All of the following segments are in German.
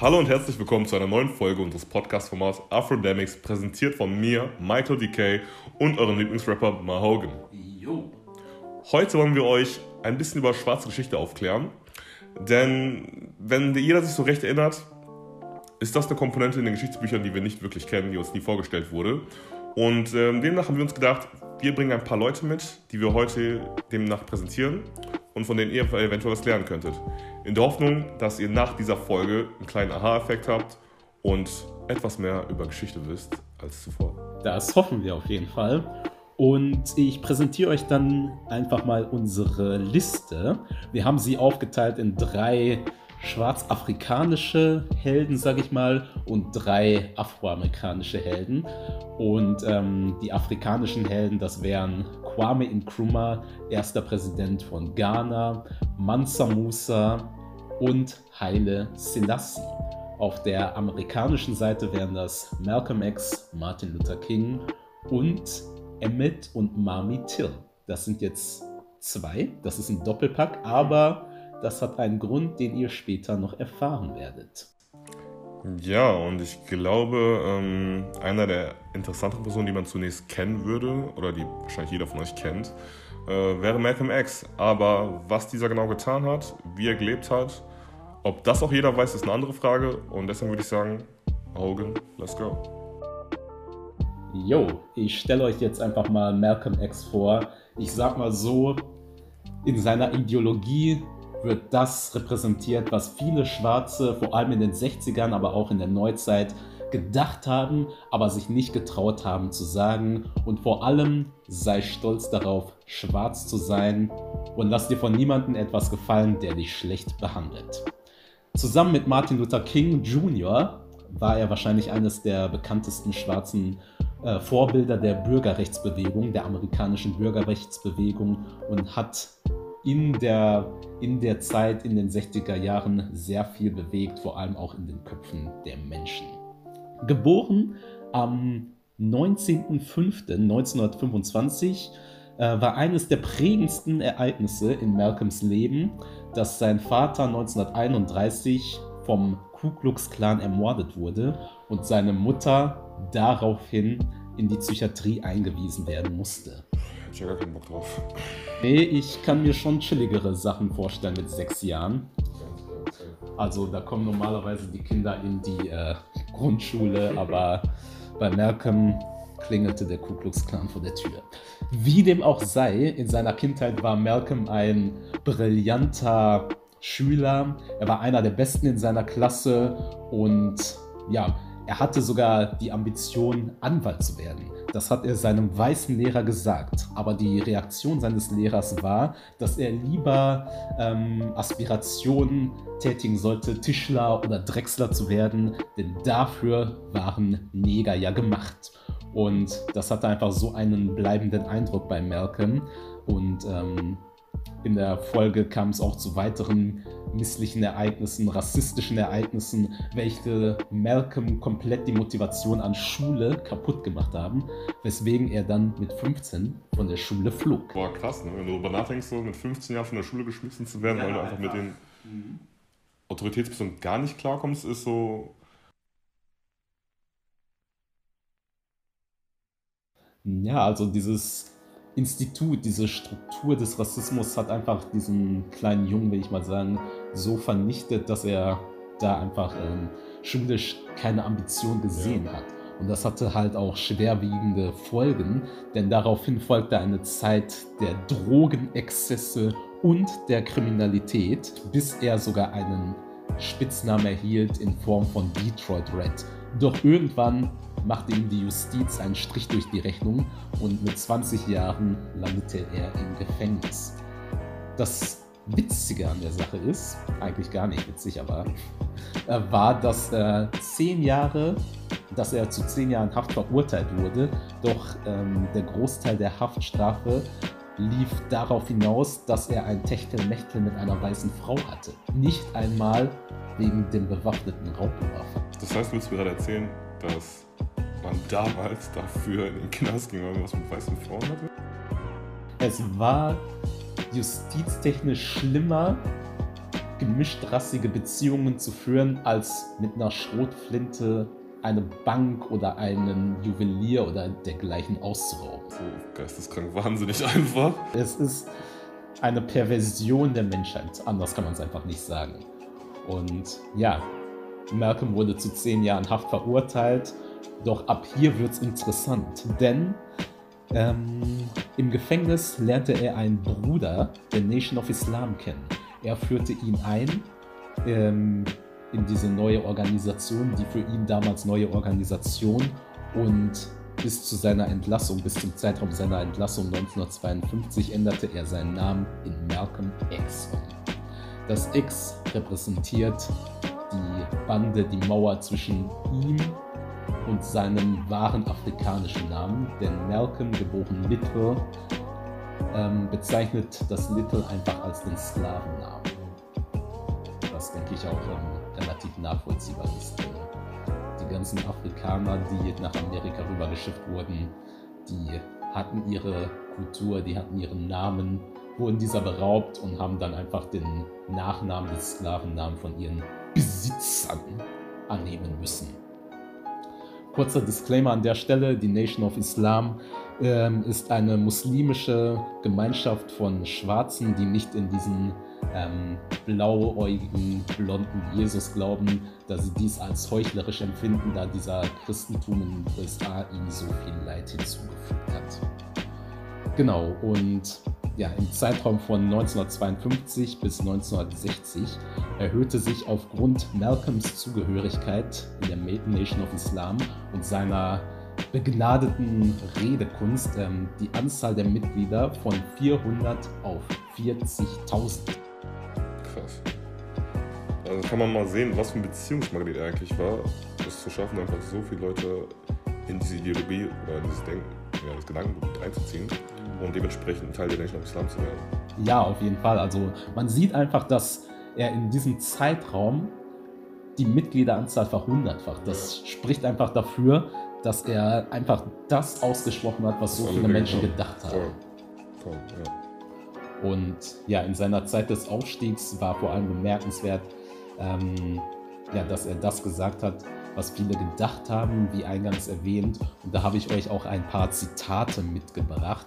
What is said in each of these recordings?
Hallo und herzlich willkommen zu einer neuen Folge unseres Podcast-Formats Afrodemics, präsentiert von mir, Michael DK und eurem Lieblingsrapper Mahogan. Jo. Heute wollen wir euch ein bisschen über schwarze Geschichte aufklären, denn wenn jeder sich so recht erinnert, ist das eine Komponente in den Geschichtsbüchern, die wir nicht wirklich kennen, die uns nie vorgestellt wurde. Und ähm, demnach haben wir uns gedacht, wir bringen ein paar Leute mit, die wir heute demnach präsentieren und von denen ihr eventuell was lernen könntet. In der Hoffnung, dass ihr nach dieser Folge einen kleinen Aha-Effekt habt und etwas mehr über Geschichte wisst als zuvor. Das hoffen wir auf jeden Fall. Und ich präsentiere euch dann einfach mal unsere Liste. Wir haben sie aufgeteilt in drei schwarzafrikanische Helden, sag ich mal, und drei afroamerikanische Helden. Und ähm, die afrikanischen Helden, das wären Kwame Nkrumah, erster Präsident von Ghana, Mansa Musa und Haile Selassie. Auf der amerikanischen Seite wären das Malcolm X, Martin Luther King und Emmett und Mami Till. Das sind jetzt zwei, das ist ein Doppelpack, aber das hat einen Grund, den ihr später noch erfahren werdet. Ja, und ich glaube, ähm, einer der interessanten Personen, die man zunächst kennen würde, oder die wahrscheinlich jeder von euch kennt, äh, wäre Malcolm X. Aber was dieser genau getan hat, wie er gelebt hat, ob das auch jeder weiß, ist eine andere Frage. Und deswegen würde ich sagen, Hogan, let's go. Jo, ich stelle euch jetzt einfach mal Malcolm X vor. Ich sag mal so, in seiner Ideologie wird das repräsentiert, was viele Schwarze, vor allem in den 60ern, aber auch in der Neuzeit, gedacht haben, aber sich nicht getraut haben zu sagen. Und vor allem sei stolz darauf, schwarz zu sein und lass dir von niemandem etwas gefallen, der dich schlecht behandelt. Zusammen mit Martin Luther King Jr. war er wahrscheinlich eines der bekanntesten schwarzen äh, Vorbilder der Bürgerrechtsbewegung, der amerikanischen Bürgerrechtsbewegung und hat in der, in der Zeit, in den 60er Jahren sehr viel bewegt, vor allem auch in den Köpfen der Menschen. Geboren am 19.05.1925 äh, war eines der prägendsten Ereignisse in Malcolms Leben, dass sein Vater 1931 vom Ku Klux Klan ermordet wurde und seine Mutter daraufhin in die Psychiatrie eingewiesen werden musste. Ich ja gar keinen Bock drauf. Nee, ich kann mir schon chilligere Sachen vorstellen mit sechs Jahren. Also da kommen normalerweise die Kinder in die äh, Grundschule, aber bei Malcolm klingelte der Ku Klux Klan vor der Tür. Wie dem auch sei, in seiner Kindheit war Malcolm ein brillanter Schüler. Er war einer der Besten in seiner Klasse und ja, er hatte sogar die Ambition, Anwalt zu werden. Das hat er seinem weißen Lehrer gesagt. Aber die Reaktion seines Lehrers war, dass er lieber ähm, Aspirationen tätigen sollte, Tischler oder Drechsler zu werden, denn dafür waren Neger ja gemacht. Und das hatte einfach so einen bleibenden Eindruck bei Malcolm. Und ähm, in der Folge kam es auch zu weiteren misslichen Ereignissen, rassistischen Ereignissen, welche Malcolm komplett die Motivation an Schule kaputt gemacht haben, weswegen er dann mit 15 von der Schule flog. Boah, krass, ne? wenn du darüber nachdenkst, so mit 15 Jahren von der Schule geschmissen zu werden, Ja, weil du einfach mit den Autoritätspersonen gar nicht klarkommst, ist so. Ja, also dieses Institut, diese Struktur des Rassismus hat einfach diesen kleinen Jungen, will ich mal sagen, so vernichtet, dass er da einfach ähm, schulisch keine Ambition gesehen hat. Und das hatte halt auch schwerwiegende Folgen, denn daraufhin folgte eine Zeit der Drogenexzesse und der Kriminalität, bis er sogar einen Spitznamen erhielt in Form von Detroit Red. Doch irgendwann machte ihm die Justiz einen Strich durch die Rechnung und mit 20 Jahren landete er im Gefängnis. Das Witzige an der Sache ist, eigentlich gar nicht witzig, aber äh, war, dass er zehn Jahre, dass er zu zehn Jahren Haft verurteilt wurde, doch ähm, der Großteil der Haftstrafe lief darauf hinaus, dass er ein Techtelmechtel mit einer weißen Frau hatte. Nicht einmal wegen dem bewaffneten Raubüberfall. Das heißt, willst du mir gerade erzählen, dass man damals dafür in den Knast ging, weil man was mit weißen Frauen hatte? Es war justiztechnisch schlimmer gemischtrassige Beziehungen zu führen, als mit einer Schrotflinte eine Bank oder einen Juwelier oder dergleichen auszurauben. So geisteskrank wahnsinnig einfach. Es ist eine Perversion der Menschheit. Anders kann man es einfach nicht sagen. Und ja, Malcolm wurde zu zehn Jahren Haft verurteilt. Doch ab hier wird es interessant, denn ähm, im Gefängnis lernte er einen Bruder der Nation of Islam kennen. Er führte ihn ein ähm, in diese neue Organisation, die für ihn damals neue Organisation und bis zu seiner Entlassung, bis zum Zeitraum seiner Entlassung 1952 änderte er seinen Namen in Malcolm X um. Das X repräsentiert die Bande, die Mauer zwischen ihm und seinem wahren afrikanischen Namen, denn Malcolm, geboren Little, ähm, bezeichnet das Little einfach als den Sklavennamen. Was denke ich auch ähm, relativ nachvollziehbar ist. Die ganzen Afrikaner, die nach Amerika rübergeschifft wurden, die hatten ihre Kultur, die hatten ihren Namen, wurden dieser beraubt und haben dann einfach den Nachnamen des Sklavennamen von ihren Besitzern annehmen müssen. Kurzer Disclaimer an der Stelle, die Nation of Islam ähm, ist eine muslimische Gemeinschaft von Schwarzen, die nicht in diesen ähm, blauäugigen, blonden Jesus glauben, da sie dies als heuchlerisch empfinden, da dieser Christentum in den USA ihnen so viel Leid hinzugefügt hat. Genau, und ja, im Zeitraum von 1952 bis 1960 erhöhte sich aufgrund Malcolms Zugehörigkeit in der Nation of Islam und seiner begnadeten Redekunst ähm, die Anzahl der Mitglieder von 400 auf 40.000. Krass. Also kann man mal sehen, was für ein Beziehungsmagnet er eigentlich war, es zu schaffen, einfach so viele Leute in diese Ideologie oder in dieses Denken, ja, das Gedankengut einzuziehen und dementsprechend Teil der Nation of Islam zu werden. Ja, auf jeden Fall. Also man sieht einfach, dass er in diesem Zeitraum die Mitgliederanzahl verhundertfacht. Das spricht einfach dafür, dass er einfach das ausgesprochen hat, was so viele Menschen gedacht haben. Voll. Voll, ja. Und ja, in seiner Zeit des Aufstiegs war vor allem bemerkenswert, ähm, ja, dass er das gesagt hat, was viele gedacht haben, wie eingangs erwähnt. Und da habe ich euch auch ein paar Zitate mitgebracht.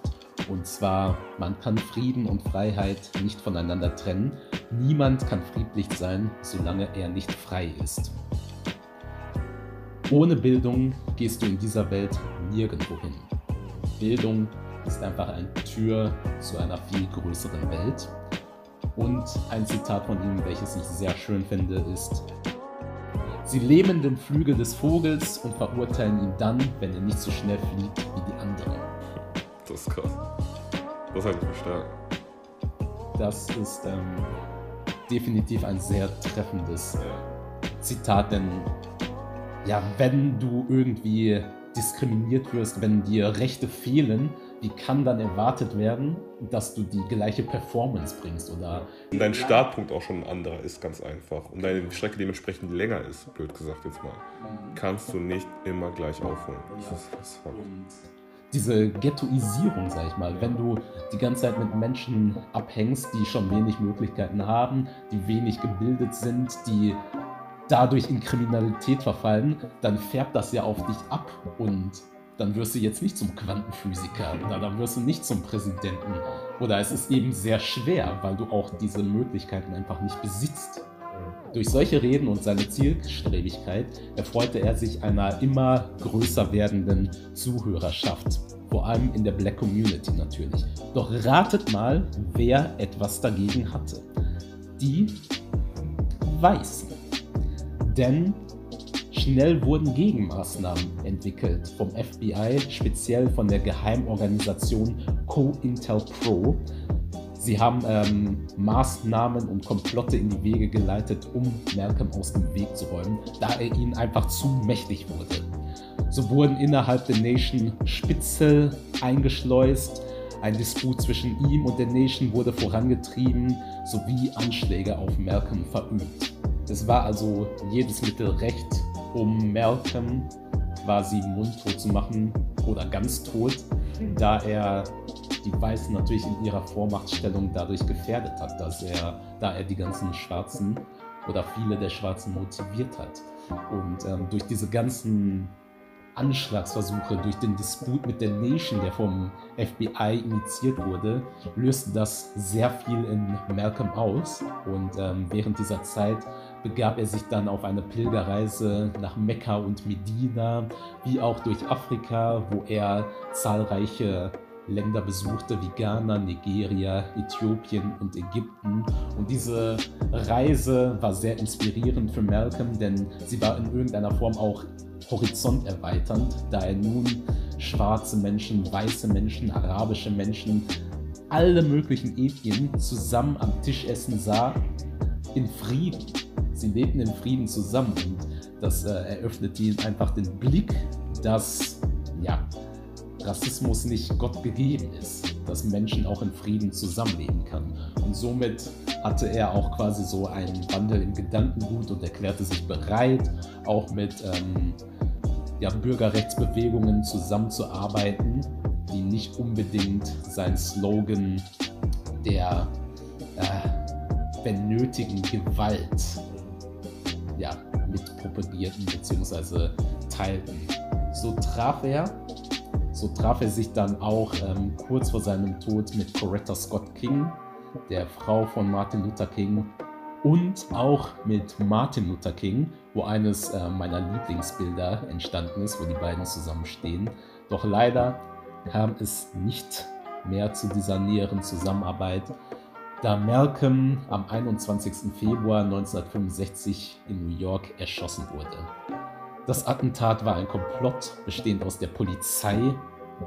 Und zwar, man kann Frieden und Freiheit nicht voneinander trennen. Niemand kann friedlich sein, solange er nicht frei ist. Ohne Bildung gehst du in dieser Welt nirgendwo hin. Bildung ist einfach eine Tür zu einer viel größeren Welt. Und ein Zitat von ihm, welches ich sehr schön finde, ist, Sie lähmen den Flügel des Vogels und verurteilen ihn dann, wenn er nicht so schnell fliegt wie die anderen. Das ist krass. Das hat mich stark. Das ist ähm, definitiv ein sehr treffendes ja. Zitat, denn ja, wenn du irgendwie diskriminiert wirst, wenn dir Rechte fehlen, wie kann dann erwartet werden, dass du die gleiche Performance bringst oder und dein Startpunkt auch schon ein anderer ist, ganz einfach. Und deine Strecke dementsprechend länger ist, blöd gesagt jetzt mal, kannst du nicht immer gleich aufholen. Das ist, das ist diese Ghettoisierung, sag ich mal, wenn du die ganze Zeit mit Menschen abhängst, die schon wenig Möglichkeiten haben, die wenig gebildet sind, die dadurch in Kriminalität verfallen, dann färbt das ja auf dich ab und dann wirst du jetzt nicht zum Quantenphysiker oder dann wirst du nicht zum Präsidenten. Oder es ist eben sehr schwer, weil du auch diese Möglichkeiten einfach nicht besitzt. Durch solche Reden und seine Zielstrebigkeit erfreute er sich einer immer größer werdenden Zuhörerschaft, vor allem in der Black Community natürlich. Doch ratet mal, wer etwas dagegen hatte. Die Weißen. Denn schnell wurden Gegenmaßnahmen entwickelt vom FBI, speziell von der Geheimorganisation COINTELPRO, Sie haben ähm, Maßnahmen und Komplotte in die Wege geleitet, um Malcolm aus dem Weg zu räumen, da er ihnen einfach zu mächtig wurde. So wurden innerhalb der Nation Spitzel eingeschleust, ein Disput zwischen ihm und der Nation wurde vorangetrieben, sowie Anschläge auf Malcolm verübt. Es war also jedes Mittel recht, um Malcolm quasi mundtot zu machen oder ganz tot, da er die Weißen natürlich in ihrer Vormachtstellung dadurch gefährdet hat, dass er, da er die ganzen Schwarzen oder viele der Schwarzen motiviert hat. Und ähm, durch diese ganzen Anschlagsversuche, durch den Disput mit der Nation, der vom FBI initiiert wurde, löste das sehr viel in Malcolm aus. Und ähm, während dieser Zeit begab er sich dann auf eine Pilgerreise nach Mekka und Medina, wie auch durch Afrika, wo er zahlreiche Länder besuchte wie Ghana, Nigeria, Äthiopien und Ägypten. Und diese Reise war sehr inspirierend für Malcolm, denn sie war in irgendeiner Form auch Horizont erweiternd, da er nun schwarze Menschen, weiße Menschen, arabische Menschen, alle möglichen Ethnien zusammen am Tisch essen sah, in Frieden. Sie lebten in Frieden zusammen und das äh, eröffnete ihnen einfach den Blick, dass ja, Rassismus nicht Gott gegeben ist, dass Menschen auch in Frieden zusammenleben können. Und somit hatte er auch quasi so einen Wandel im Gedankengut und erklärte sich bereit, auch mit ähm, ja, Bürgerrechtsbewegungen zusammenzuarbeiten, die nicht unbedingt sein Slogan der äh, wenn nötigen Gewalt ja, mit propagierten bzw. teilten. So traf er so traf er sich dann auch ähm, kurz vor seinem Tod mit Coretta Scott King, der Frau von Martin Luther King, und auch mit Martin Luther King, wo eines äh, meiner Lieblingsbilder entstanden ist, wo die beiden zusammenstehen. Doch leider kam es nicht mehr zu dieser näheren Zusammenarbeit, da Malcolm am 21. Februar 1965 in New York erschossen wurde. Das Attentat war ein Komplott bestehend aus der Polizei,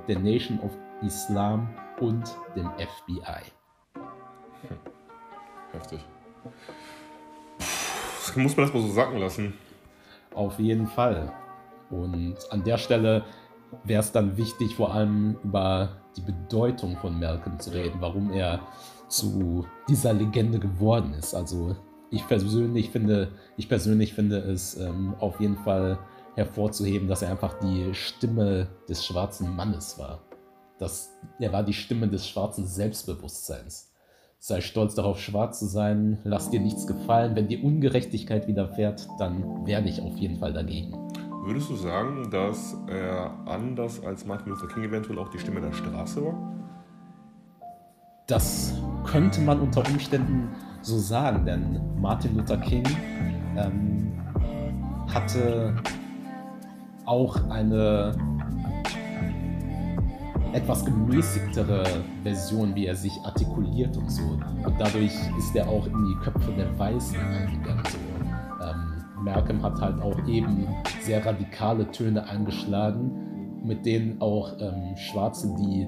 der Nation of Islam und dem FBI. Hm. Heftig. Das muss man das mal so sacken lassen. Auf jeden Fall. Und an der Stelle wäre es dann wichtig, vor allem über die Bedeutung von Malcolm zu reden, warum er zu dieser Legende geworden ist. Also ich persönlich finde, ich persönlich finde es ähm, auf jeden Fall hervorzuheben, dass er einfach die Stimme des schwarzen Mannes war. Das, er war die Stimme des schwarzen Selbstbewusstseins. Sei stolz darauf, schwarz zu sein, lass dir nichts gefallen. Wenn dir Ungerechtigkeit widerfährt, dann werde ich auf jeden Fall dagegen. Würdest du sagen, dass er anders als Martin Luther King eventuell auch die Stimme der Straße war? Das könnte man unter Umständen so sagen, denn Martin Luther King ähm, hatte auch eine etwas gemäßigtere Version, wie er sich artikuliert und so. Und dadurch ist er auch in die Köpfe der Weißen eingegangen. So. Ähm, Malcolm hat halt auch eben sehr radikale Töne angeschlagen, mit denen auch ähm, Schwarze, die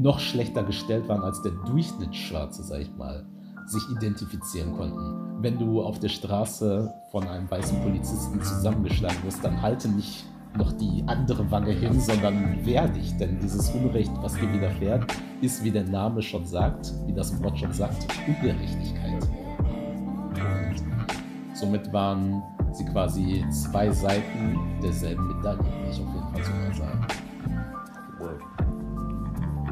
noch schlechter gestellt waren als der Durchschnittsschwarze, sag ich mal, sich identifizieren konnten. Wenn du auf der Straße von einem weißen Polizisten zusammengeschlagen wirst, dann halte nicht noch die andere Wange hin, sondern wehr dich, denn dieses Unrecht, was dir widerfährt, ist, wie der Name schon sagt, wie das Wort schon sagt, Ungerechtigkeit. Somit waren sie quasi zwei Seiten derselben Medaille, würde ich auf jeden Fall so mal sagen.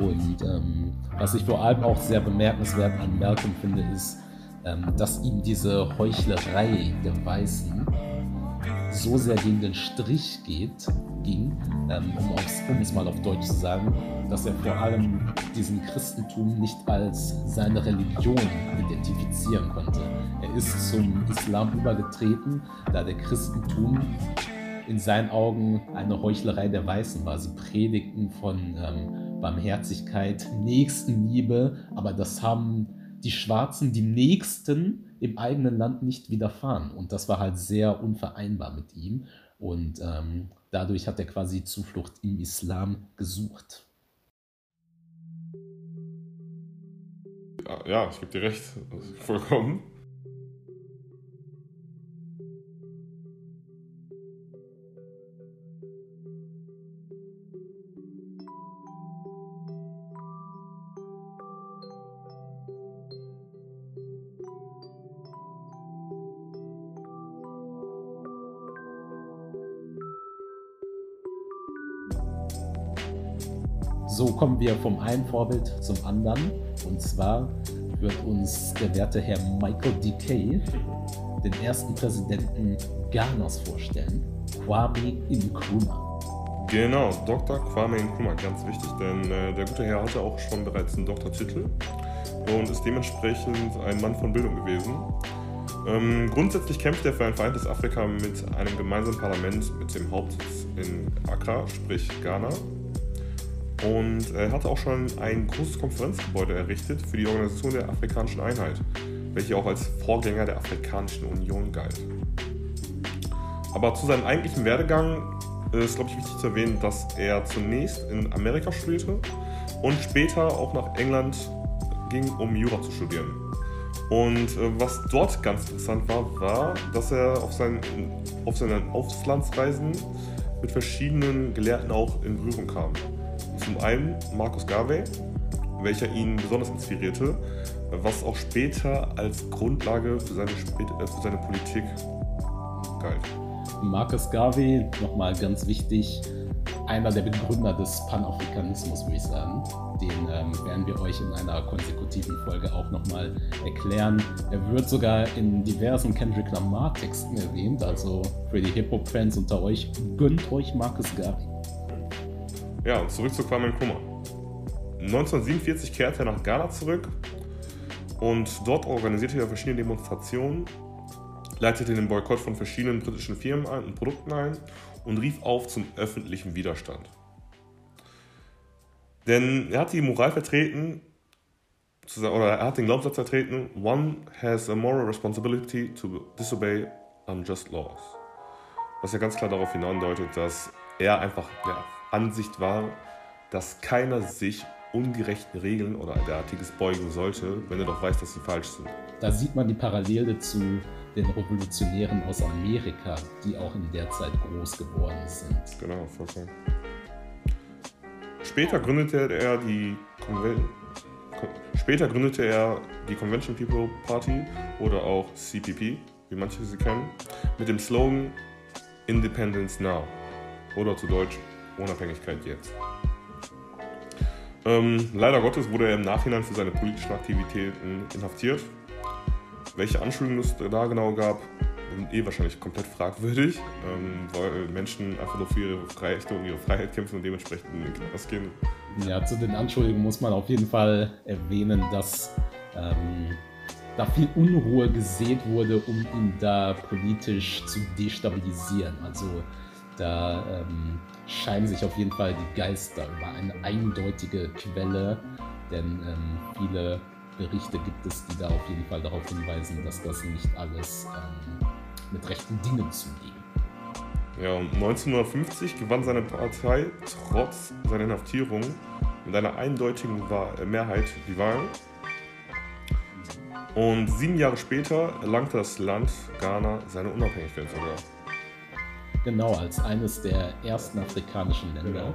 Und ähm, was ich vor allem auch sehr bemerkenswert an Malcolm finde, ist, ähm, dass ihm diese Heuchlerei der Weißen so sehr gegen den Strich geht, ging, ähm, um, um, es mal auf Deutsch zu sagen, dass er vor allem diesen Christentum nicht als seine Religion identifizieren konnte. Er ist zum Islam übergetreten, da der Christentum in seinen Augen eine Heuchlerei der Weißen war. Sie predigten von ähm, Barmherzigkeit, Nächstenliebe, aber das haben die Schwarzen, die Nächsten im eigenen Land nicht widerfahren. Und das war halt sehr unvereinbar mit ihm. Und ähm, dadurch hat er quasi Zuflucht im Islam gesucht. Ja, ich gebe dir recht, vollkommen. So kommen wir vom einen Vorbild zum anderen. Und zwar wird uns der werte Herr Michael D.K. den ersten Präsidenten Ghanas vorstellen, Kwame Nkrumah. Genau, Dr. Kwame Nkrumah, ganz wichtig, denn äh, der gute Herr hatte auch schon bereits einen Doktortitel und ist dementsprechend ein Mann von Bildung gewesen. Ähm, grundsätzlich kämpft er für ein vereintes Afrika mit einem gemeinsamen Parlament mit dem Hauptsitz in Accra, sprich Ghana. Und er hatte auch schon ein großes Konferenzgebäude errichtet für die Organisation der Afrikanischen Einheit, welche auch als Vorgänger der Afrikanischen Union galt. Aber zu seinem eigentlichen Werdegang ist, glaube ich, wichtig zu erwähnen, dass er zunächst in Amerika studierte und später auch nach England ging, um Jura zu studieren. Und äh, was dort ganz interessant war, war, dass er auf seinen, auf seinen Auslandsreisen mit verschiedenen Gelehrten auch in Berührung kam. Zum einen Marcus Garvey, welcher ihn besonders inspirierte, was auch später als Grundlage für seine, äh, für seine Politik galt. Marcus Garvey, nochmal ganz wichtig, einer der Begründer des Panafrikanismus, würde ich sagen. Den ähm, werden wir euch in einer konsekutiven Folge auch nochmal erklären. Er wird sogar in diversen Kendrick Lamar-Texten erwähnt, also für die Hip-Hop-Fans unter euch, gönnt euch Marcus Garvey. Ja, und zurück zu Kwame Nkrumah. 1947 kehrte er nach Ghana zurück und dort organisierte er verschiedene Demonstrationen, leitete den Boykott von verschiedenen britischen Firmen ein und Produkten ein und rief auf zum öffentlichen Widerstand. Denn er hat die Moral vertreten, oder er hat den Glaubenssatz vertreten, one has a moral responsibility to disobey unjust laws. Was ja ganz klar darauf hinausdeutet, dass er einfach der Ansicht war, dass keiner sich ungerechten Regeln oder derartiges beugen sollte, wenn er doch weiß, dass sie falsch sind. Da sieht man die Parallele zu den Revolutionären aus Amerika, die auch in der Zeit groß geworden sind. Genau, vollkommen. Später gründete er die Conven Später gründete er die Convention People Party oder auch CPP, wie manche sie kennen, mit dem Slogan Independence Now oder zu Deutsch Unabhängigkeit jetzt. Ähm, leider Gottes wurde er im Nachhinein für seine politischen Aktivitäten inhaftiert welche Anschuldigungen es da genau gab, sind eh wahrscheinlich komplett fragwürdig, ähm, weil Menschen einfach nur für ihre Rechte und ihre Freiheit kämpfen und dementsprechend in den Knast gehen. Ja, zu den Anschuldigungen muss man auf jeden Fall erwähnen, dass ähm, da viel Unruhe gesät wurde, um ihn da politisch zu destabilisieren. Also da ähm, scheinen sich auf jeden Fall die Geister über eine eindeutige Quelle, denn ähm, viele Berichte gibt es, die da auf jeden Fall darauf hinweisen, dass das nicht alles ähm, mit rechten Dingen zugeht. Ja, und 1950 gewann seine Partei trotz seiner Inhaftierung mit einer eindeutigen äh, Mehrheit die Wahlen. Und sieben Jahre später erlangte das Land Ghana seine Unabhängigkeit sogar. Genau, als eines der ersten afrikanischen Länder,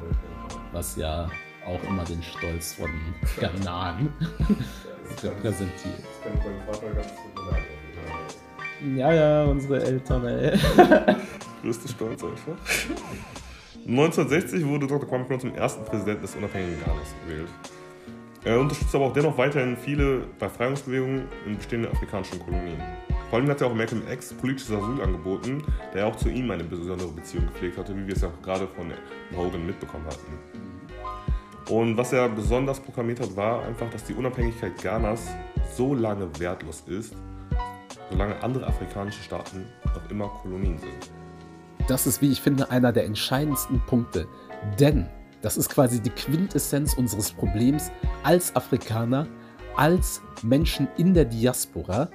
was ja auch immer den Stolz von Ghanaren repräsentiert. Ja, ja, unsere Eltern, ey. Größte Stolz einfach. 1960 wurde Dr. Kwame Nkrumah zum ersten Präsidenten des unabhängigen Ghanas gewählt. Er unterstützte aber auch dennoch weiterhin viele Befreiungsbewegungen in bestehenden afrikanischen Kolonien. Vor allem hat er auch Malcolm X politisches Asyl angeboten, der auch zu ihm eine besondere Beziehung gepflegt hatte, wie wir es ja auch gerade von Hogan mitbekommen hatten. Und was er besonders proklamiert hat, war einfach, dass die Unabhängigkeit Ghanas so lange wertlos ist, solange andere afrikanische Staaten noch immer Kolonien sind. Das ist, wie ich finde, einer der entscheidendsten Punkte. Denn das ist quasi die Quintessenz unseres Problems als Afrikaner, als Menschen in der Diaspora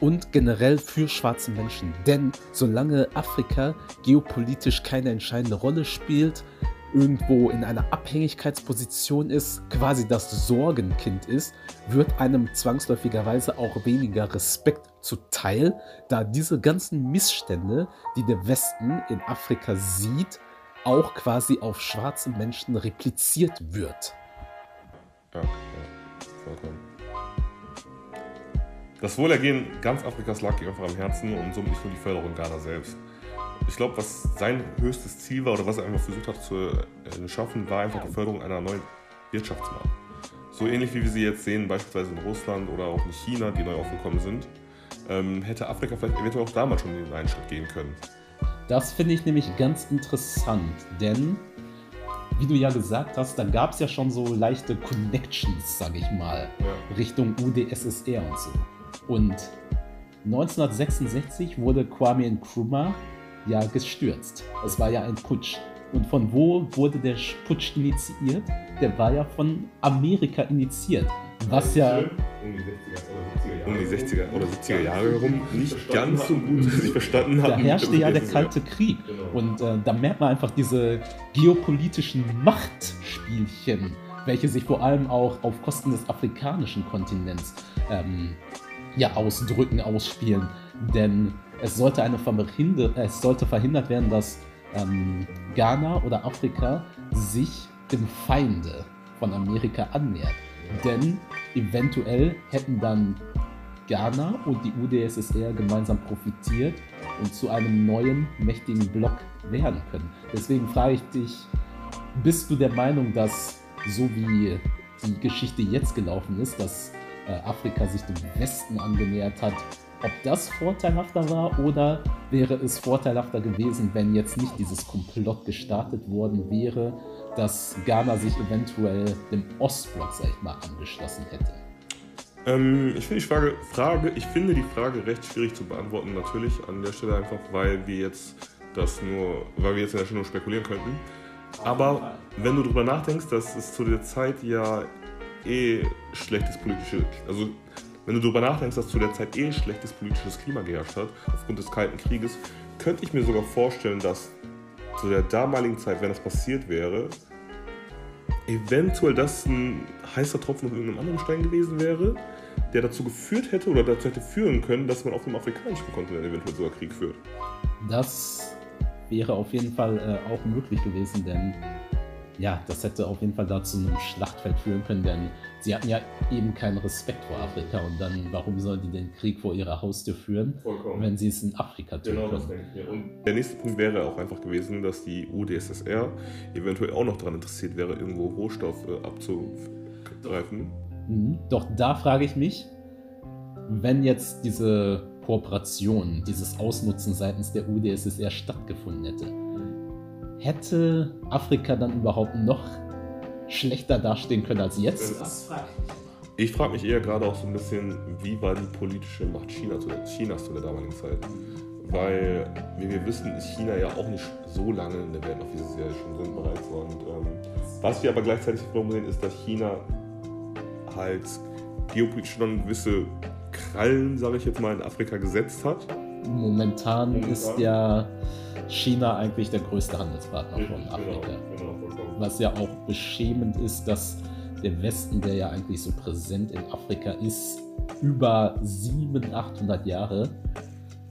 und generell für schwarze Menschen. Denn solange Afrika geopolitisch keine entscheidende Rolle spielt, irgendwo in einer Abhängigkeitsposition ist, quasi das Sorgenkind ist, wird einem zwangsläufigerweise auch weniger Respekt zuteil, da diese ganzen Missstände, die der Westen in Afrika sieht, auch quasi auf schwarze Menschen repliziert wird. Ja, vollkommen. Das Wohlergehen ganz Afrikas lag ihm einfach am Herzen und somit nicht nur die Förderung Ghana selbst ich glaube, was sein höchstes Ziel war oder was er einfach versucht hat zu äh, schaffen, war einfach die Förderung einer neuen Wirtschaftsmacht. So ähnlich wie wir sie jetzt sehen, beispielsweise in Russland oder auch in China, die neu aufgekommen sind, ähm, hätte Afrika vielleicht eventuell auch damals schon den einen Schritt gehen können. Das finde ich nämlich ganz interessant, denn wie du ja gesagt hast, da gab es ja schon so leichte Connections, sage ich mal, ja. Richtung UdSSR und so. Und 1966 wurde Kwame Nkrumah ja gestürzt. Es war ja ein Putsch. Und von wo wurde der Putsch initiiert? Der war ja von Amerika initiiert. Was ja. Um die 60er oder 70er Jahre herum nicht ganz so gut sich verstanden haben. Da herrschte ja der Kalte Krieg. Genau. Und äh, da merkt man einfach diese geopolitischen Machtspielchen, welche sich vor allem auch auf Kosten des afrikanischen Kontinents ähm, ja, ausdrücken, ausspielen. Denn es sollte, eine es sollte verhindert werden, dass ähm, Ghana oder Afrika sich dem Feinde von Amerika annähert. Denn eventuell hätten dann Ghana und die UdSSR gemeinsam profitiert und zu einem neuen mächtigen Block werden können. Deswegen frage ich dich, bist du der Meinung, dass so wie die Geschichte jetzt gelaufen ist, dass Afrika sich dem Westen angenähert hat, ob das vorteilhafter war oder wäre es vorteilhafter gewesen, wenn jetzt nicht dieses Komplott gestartet worden wäre, dass Ghana sich eventuell dem Ostblock, sag ich mal, angeschlossen hätte? Ähm, ich, finde die Frage, Frage, ich finde die Frage recht schwierig zu beantworten, natürlich an der Stelle einfach, weil wir jetzt das nur, weil wir jetzt ja schon nur spekulieren könnten. Aber wenn du darüber nachdenkst, dass es zu der Zeit ja eh schlechtes politisches, also wenn du darüber nachdenkst, dass zu der Zeit eh schlechtes politisches Klima geherrscht hat, aufgrund des Kalten Krieges, könnte ich mir sogar vorstellen, dass zu der damaligen Zeit, wenn das passiert wäre, eventuell das ein heißer Tropfen auf irgendeinem anderen Stein gewesen wäre, der dazu geführt hätte oder dazu hätte führen können, dass man auf dem afrikanischen Kontinent eventuell sogar Krieg führt. Das wäre auf jeden Fall äh, auch möglich gewesen, denn ja, das hätte auf jeden Fall dazu einem Schlachtfeld führen können, denn sie hatten ja eben keinen Respekt vor Afrika und dann, warum sollen die den Krieg vor ihrer Haustür führen, Vollkommen. wenn sie es in Afrika tun Genau, das denke ich mir. Und der nächste Punkt wäre auch einfach gewesen, dass die UdSSR eventuell auch noch daran interessiert wäre, irgendwo Rohstoffe abzugreifen. Mhm. Doch da frage ich mich, wenn jetzt diese Kooperation, dieses Ausnutzen seitens der UdSSR stattgefunden hätte, hätte Afrika dann überhaupt noch schlechter dastehen können als jetzt? Ich frage mich eher gerade auch so ein bisschen, wie war die politische Macht China zu der, Chinas zu der damaligen Zeit? Weil, wie wir wissen, ist China ja auch nicht so lange in der Welt, wie sie es ja schon sind bereits. Und ähm, was wir aber gleichzeitig sehen, ist, dass China halt geopolitisch schon gewisse Krallen, sage ich jetzt mal, in Afrika gesetzt hat. Momentan, Momentan. ist ja China eigentlich der größte Handelspartner von genau, Afrika. Genau, Was ja auch beschämend ist, dass der Westen, der ja eigentlich so präsent in Afrika ist, über 700, 800 Jahre,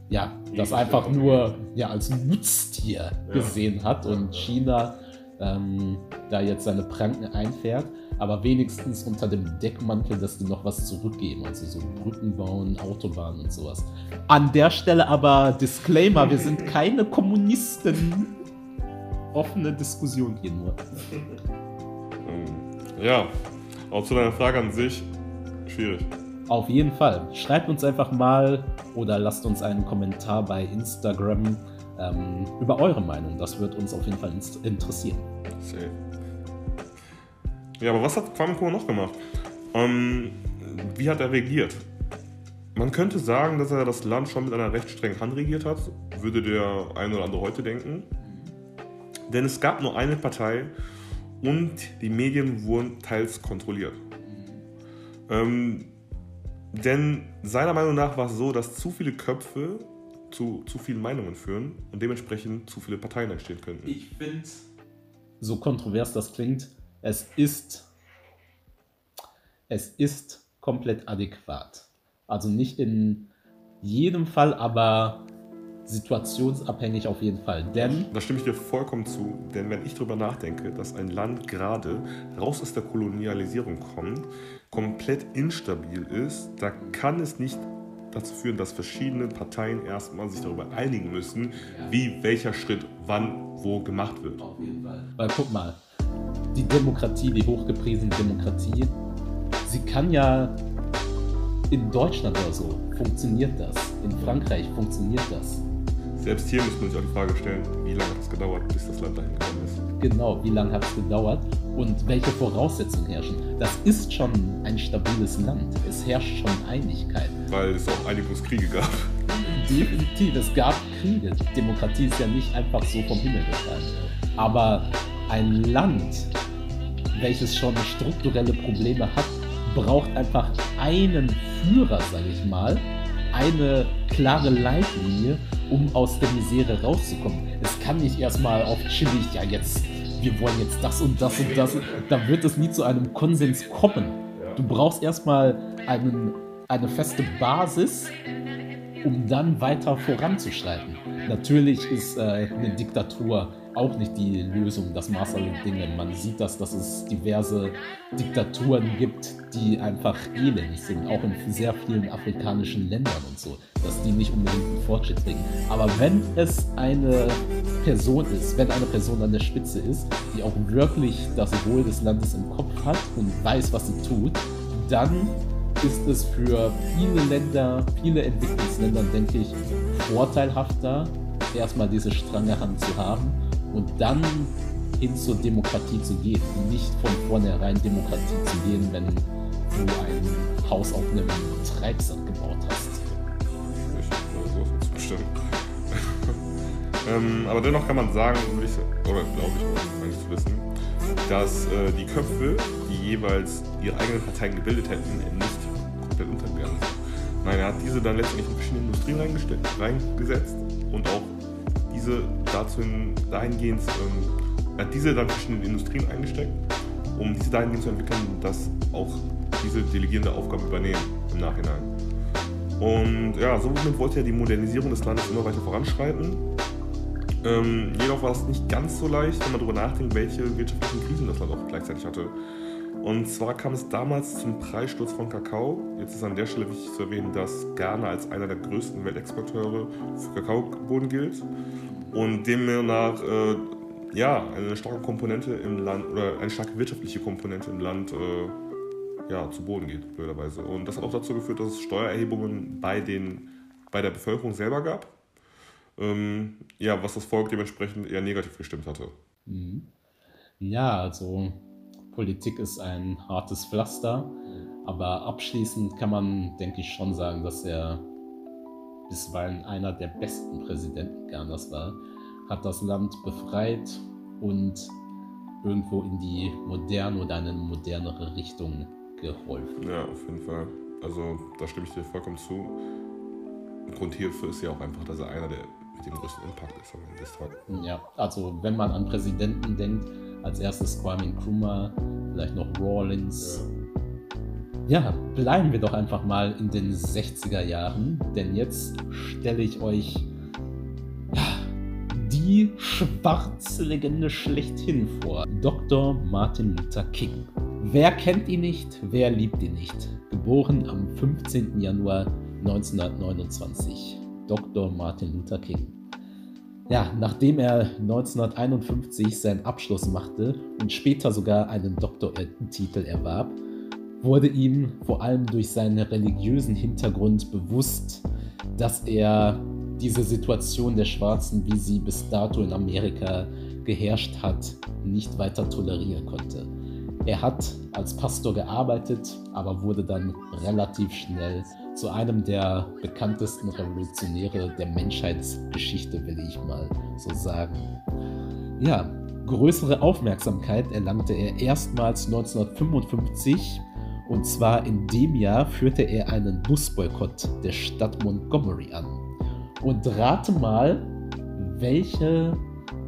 ja, das einfach nur ja, als Nutztier gesehen hat und China ähm, da jetzt seine Pranken einfährt aber wenigstens unter dem Deckmantel, dass die noch was zurückgeben, also so Brücken bauen, Autobahnen und sowas. An der Stelle aber Disclaimer, wir sind keine Kommunisten. Offene Diskussion hier nur. Ähm, ja, auch zu deiner Frage an sich, schwierig. Auf jeden Fall. Schreibt uns einfach mal oder lasst uns einen Kommentar bei Instagram ähm, über eure Meinung. Das wird uns auf jeden Fall interessieren. Safe. Ja, aber was hat Kwame Nkrumah noch gemacht? Ähm, wie hat er regiert? Man könnte sagen, dass er das Land schon mit einer recht strengen Hand regiert hat, würde der ein oder andere heute denken. Denn es gab nur eine Partei und die Medien wurden teils kontrolliert. Ähm, denn seiner Meinung nach war es so, dass zu viele Köpfe zu zu vielen Meinungen führen und dementsprechend zu viele Parteien entstehen könnten. Ich finde, so kontrovers das klingt, es ist, es ist komplett adäquat. Also nicht in jedem Fall, aber situationsabhängig auf jeden Fall. Denn. Da stimme ich dir vollkommen zu, denn wenn ich darüber nachdenke, dass ein Land gerade raus aus der Kolonialisierung kommt, komplett instabil ist, da kann es nicht dazu führen, dass verschiedene Parteien erstmal sich darüber einigen müssen, wie welcher Schritt wann wo gemacht wird. Auf jeden Fall. Weil guck mal, die Demokratie, die hochgepriesene Demokratie, sie kann ja in Deutschland oder so funktioniert das. In Frankreich funktioniert das. Selbst hier muss man sich auch die Frage stellen, wie lange hat es gedauert, bis das Land dahin gekommen ist. Genau, wie lange hat es gedauert und welche Voraussetzungen herrschen. Das ist schon ein stabiles Land. Es herrscht schon Einigkeit. Weil es auch Einigungskriege gab. Definitiv, es gab Kriege. Demokratie ist ja nicht einfach so vom Himmel gefallen. Aber ein Land, welches schon strukturelle Probleme hat, braucht einfach einen Führer, sage ich mal, eine klare Leitlinie, um aus der Misere rauszukommen. Es kann nicht erstmal auf chillig, ja jetzt, wir wollen jetzt das und das und das. Da wird es nie zu einem Konsens kommen. Du brauchst erstmal einen, eine feste Basis, um dann weiter voranzuschreiten. Natürlich ist äh, eine Diktatur auch nicht die Lösung, das Maß aller Dinge. Man sieht das, dass es diverse Diktaturen gibt, die einfach elend sind, auch in sehr vielen afrikanischen Ländern und so, dass die nicht unbedingt einen Fortschritt bringen. Aber wenn es eine Person ist, wenn eine Person an der Spitze ist, die auch wirklich das Wohl des Landes im Kopf hat und weiß, was sie tut, dann ist es für viele Länder, viele Entwicklungsländer, denke ich, vorteilhafter, erstmal diese strange Hand zu haben und dann hin zur Demokratie zu gehen. Nicht von vornherein Demokratie zu gehen, wenn du ein Haus auf einem Treibsand gebaut hast. Ich so zustimmen. ähm, aber dennoch kann man sagen, oder glaube ich, ich zu wissen, dass äh, die Köpfe, die jeweils ihre eigenen Parteien gebildet hätten, nicht komplett untergegangen sind. Nein, er hat diese dann letztendlich in verschiedene Industrien reingesetzt und auch diese dazu dahingehend, ähm, hat diese dann verschiedene Industrien eingesteckt, um diese dahingehend zu entwickeln, dass auch diese delegierende Aufgabe übernehmen im Nachhinein. Und ja, somit wollte er die Modernisierung des Landes immer weiter voranschreiten. Ähm, jedoch war es nicht ganz so leicht, wenn man darüber nachdenkt, welche wirtschaftlichen Krisen das Land auch gleichzeitig hatte. Und zwar kam es damals zum Preissturz von Kakao. Jetzt ist an der Stelle wichtig zu erwähnen, dass Ghana als einer der größten Weltexporteure für Kakaobohnen gilt und demnach äh, ja, eine starke Komponente im Land oder eine starke wirtschaftliche Komponente im Land äh, ja, zu Boden geht, blöderweise. Und das hat auch dazu geführt, dass es Steuererhebungen bei, den, bei der Bevölkerung selber gab. Ähm, ja, was das Volk dementsprechend eher negativ gestimmt hatte. Mhm. Ja, also Politik ist ein hartes Pflaster, aber abschließend kann man, denke ich, schon sagen, dass er bisweilen einer der besten Präsidenten Ghanas war, hat das Land befreit und irgendwo in die moderne oder eine modernere Richtung geholfen. Ja, auf jeden Fall. Also da stimme ich dir vollkommen zu. Grund hierfür ist ja auch einfach, dass er einer der mit dem größten Impact ist am Ende des Tages. Ja, also wenn man an Präsidenten denkt, als erstes Kwame Nkrumah, vielleicht noch Rawlins, ja ja, bleiben wir doch einfach mal in den 60er Jahren, denn jetzt stelle ich euch die schwarze Legende schlechthin vor. Dr. Martin Luther King. Wer kennt ihn nicht, wer liebt ihn nicht? Geboren am 15. Januar 1929. Dr. Martin Luther King. Ja, nachdem er 1951 seinen Abschluss machte und später sogar einen Doktortitel erwarb, wurde ihm vor allem durch seinen religiösen Hintergrund bewusst, dass er diese Situation der Schwarzen, wie sie bis dato in Amerika geherrscht hat, nicht weiter tolerieren konnte. Er hat als Pastor gearbeitet, aber wurde dann relativ schnell zu einem der bekanntesten Revolutionäre der Menschheitsgeschichte, will ich mal so sagen. Ja, größere Aufmerksamkeit erlangte er erstmals 1955 und zwar in dem Jahr führte er einen Busboykott der Stadt Montgomery an. Und rate mal, welche,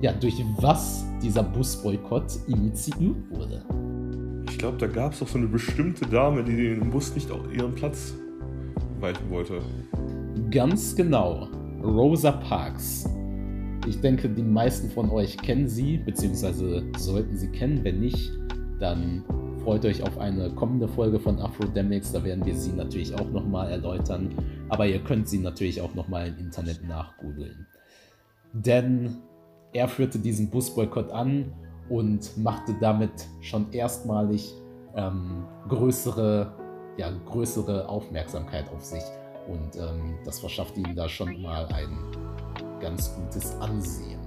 ja, durch was dieser Busboykott initiiert wurde. Ich glaube, da gab es doch so eine bestimmte Dame, die den Bus nicht auf ihren Platz weichen wollte. Ganz genau. Rosa Parks. Ich denke, die meisten von euch kennen sie, beziehungsweise sollten sie kennen. Wenn nicht, dann Freut euch auf eine kommende Folge von Afrodemics, da werden wir sie natürlich auch nochmal erläutern. Aber ihr könnt sie natürlich auch nochmal im Internet nachgoogeln. Denn er führte diesen Busboykott an und machte damit schon erstmalig ähm, größere, ja, größere Aufmerksamkeit auf sich. Und ähm, das verschaffte ihm da schon mal ein ganz gutes Ansehen.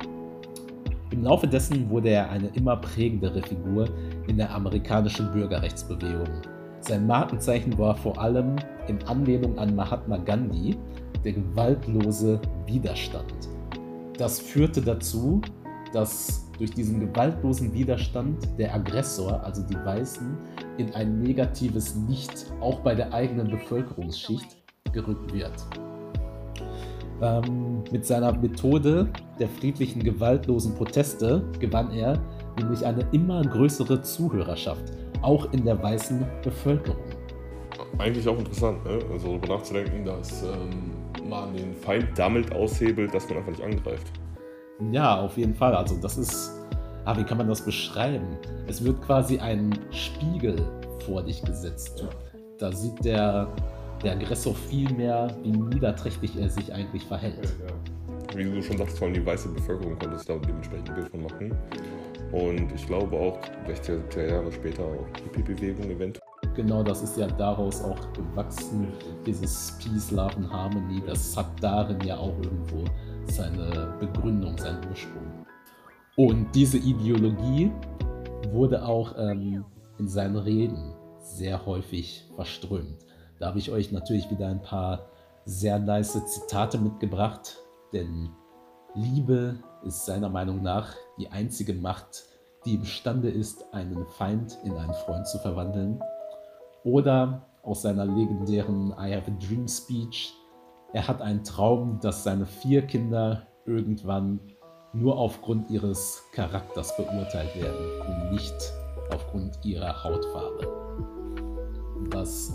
Im Laufe dessen wurde er eine immer prägendere Figur in der amerikanischen Bürgerrechtsbewegung. Sein Markenzeichen war vor allem in Anlehnung an Mahatma Gandhi der gewaltlose Widerstand. Das führte dazu, dass durch diesen gewaltlosen Widerstand der Aggressor, also die Weißen, in ein negatives Licht auch bei der eigenen Bevölkerungsschicht gerückt wird. Ähm, mit seiner Methode der friedlichen, gewaltlosen Proteste gewann er nämlich eine immer größere Zuhörerschaft, auch in der weißen Bevölkerung. Eigentlich auch interessant, ne? also darüber nachzudenken, dass ähm, man den Feind damit aushebelt, dass man einfach nicht angreift. Ja, auf jeden Fall. Also das ist, ah, wie kann man das beschreiben? Es wird quasi ein Spiegel vor dich gesetzt. Ja. Da sieht der, der Aggressor viel mehr, wie niederträchtig er sich eigentlich verhält. Ja, Wie du schon sagst, vor allem die weiße Bevölkerung konnte es da dementsprechend ein Bild von machen. Und ich glaube auch 60er, 70er Jahre später auch Hippie-Bewegung eventuell. Genau, das ist ja daraus auch gewachsen, dieses Peace, Love and Harmony. Das hat darin ja auch irgendwo seine Begründung, seinen Ursprung. Und diese Ideologie wurde auch ähm, in seinen Reden sehr häufig verströmt. Da habe ich euch natürlich wieder ein paar sehr nice Zitate mitgebracht, denn Liebe ist seiner Meinung nach die einzige Macht, die imstande ist, einen Feind in einen Freund zu verwandeln. Oder aus seiner legendären I Have a Dream Speech, er hat einen Traum, dass seine vier Kinder irgendwann nur aufgrund ihres Charakters beurteilt werden und nicht aufgrund ihrer Hautfarbe. Was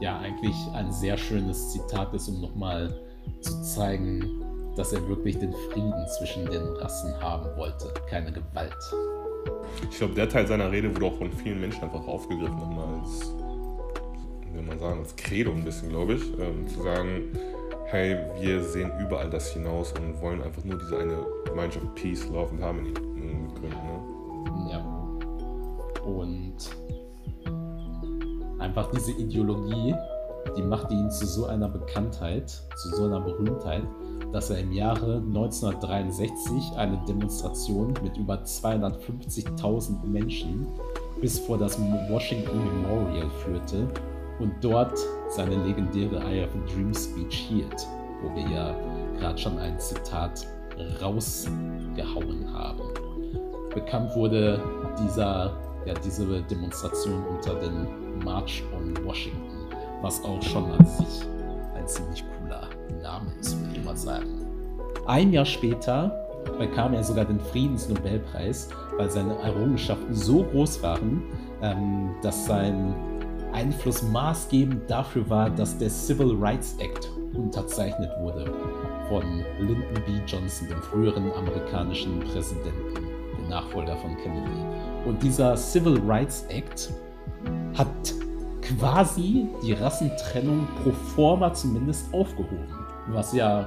ja eigentlich ein sehr schönes Zitat ist, um nochmal zu zeigen, dass er wirklich den Frieden zwischen den Rassen haben wollte, keine Gewalt. Ich glaube, der Teil seiner Rede wurde auch von vielen Menschen einfach aufgegriffen, nochmal als, wie man sagen, als Credo ein bisschen, glaube ich, ähm, zu sagen, hey, wir sehen überall das hinaus und wollen einfach nur diese eine Gemeinschaft Peace, Love und Harmony gründen. Ne? Ja. Und einfach diese Ideologie, die machte ihn zu so einer Bekanntheit, zu so einer Berühmtheit, dass er im Jahre 1963 eine Demonstration mit über 250.000 Menschen bis vor das Washington Memorial führte und dort seine legendäre I Have a Dream Speech hielt, wo wir ja gerade schon ein Zitat rausgehauen haben. Bekannt wurde dieser, ja, diese Demonstration unter dem March on Washington, was auch schon an sich ein ziemlich Name ist, würde ich mal sagen. Ein Jahr später bekam er sogar den Friedensnobelpreis, weil seine Errungenschaften so groß waren, ähm, dass sein Einfluss maßgebend dafür war, dass der Civil Rights Act unterzeichnet wurde von Lyndon B. Johnson, dem früheren amerikanischen Präsidenten, dem Nachfolger von Kennedy. Und dieser Civil Rights Act hat quasi die Rassentrennung pro forma zumindest aufgehoben, was ja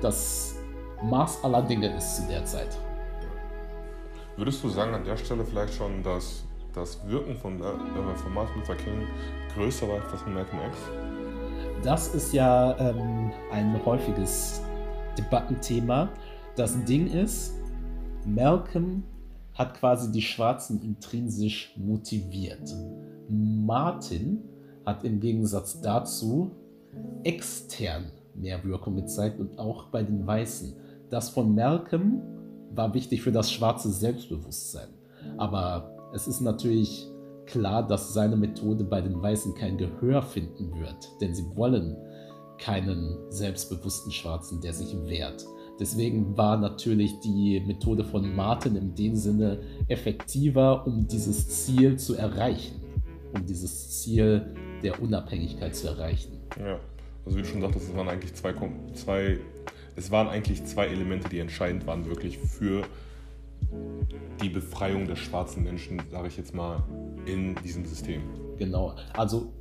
das Maß aller Dinge ist zu der Zeit. Würdest du sagen an der Stelle vielleicht schon, dass das Wirken von, äh, von Martin Luther King größer war als das von Malcolm X? Das ist ja ähm, ein häufiges Debattenthema. Das Ding ist, Malcolm hat quasi die Schwarzen intrinsisch motiviert. Martin hat im Gegensatz dazu extern mehr Wirkung gezeigt und auch bei den Weißen. Das von Malcolm war wichtig für das schwarze Selbstbewusstsein. Aber es ist natürlich klar, dass seine Methode bei den Weißen kein Gehör finden wird, denn sie wollen keinen selbstbewussten Schwarzen, der sich wehrt. Deswegen war natürlich die Methode von Martin in dem Sinne effektiver, um dieses Ziel zu erreichen, um dieses Ziel der Unabhängigkeit zu erreichen. Ja, also wie du schon sagtest, es waren eigentlich zwei, zwei, es waren eigentlich zwei Elemente, die entscheidend waren wirklich für die Befreiung des schwarzen Menschen, sage ich jetzt mal, in diesem System. Genau, also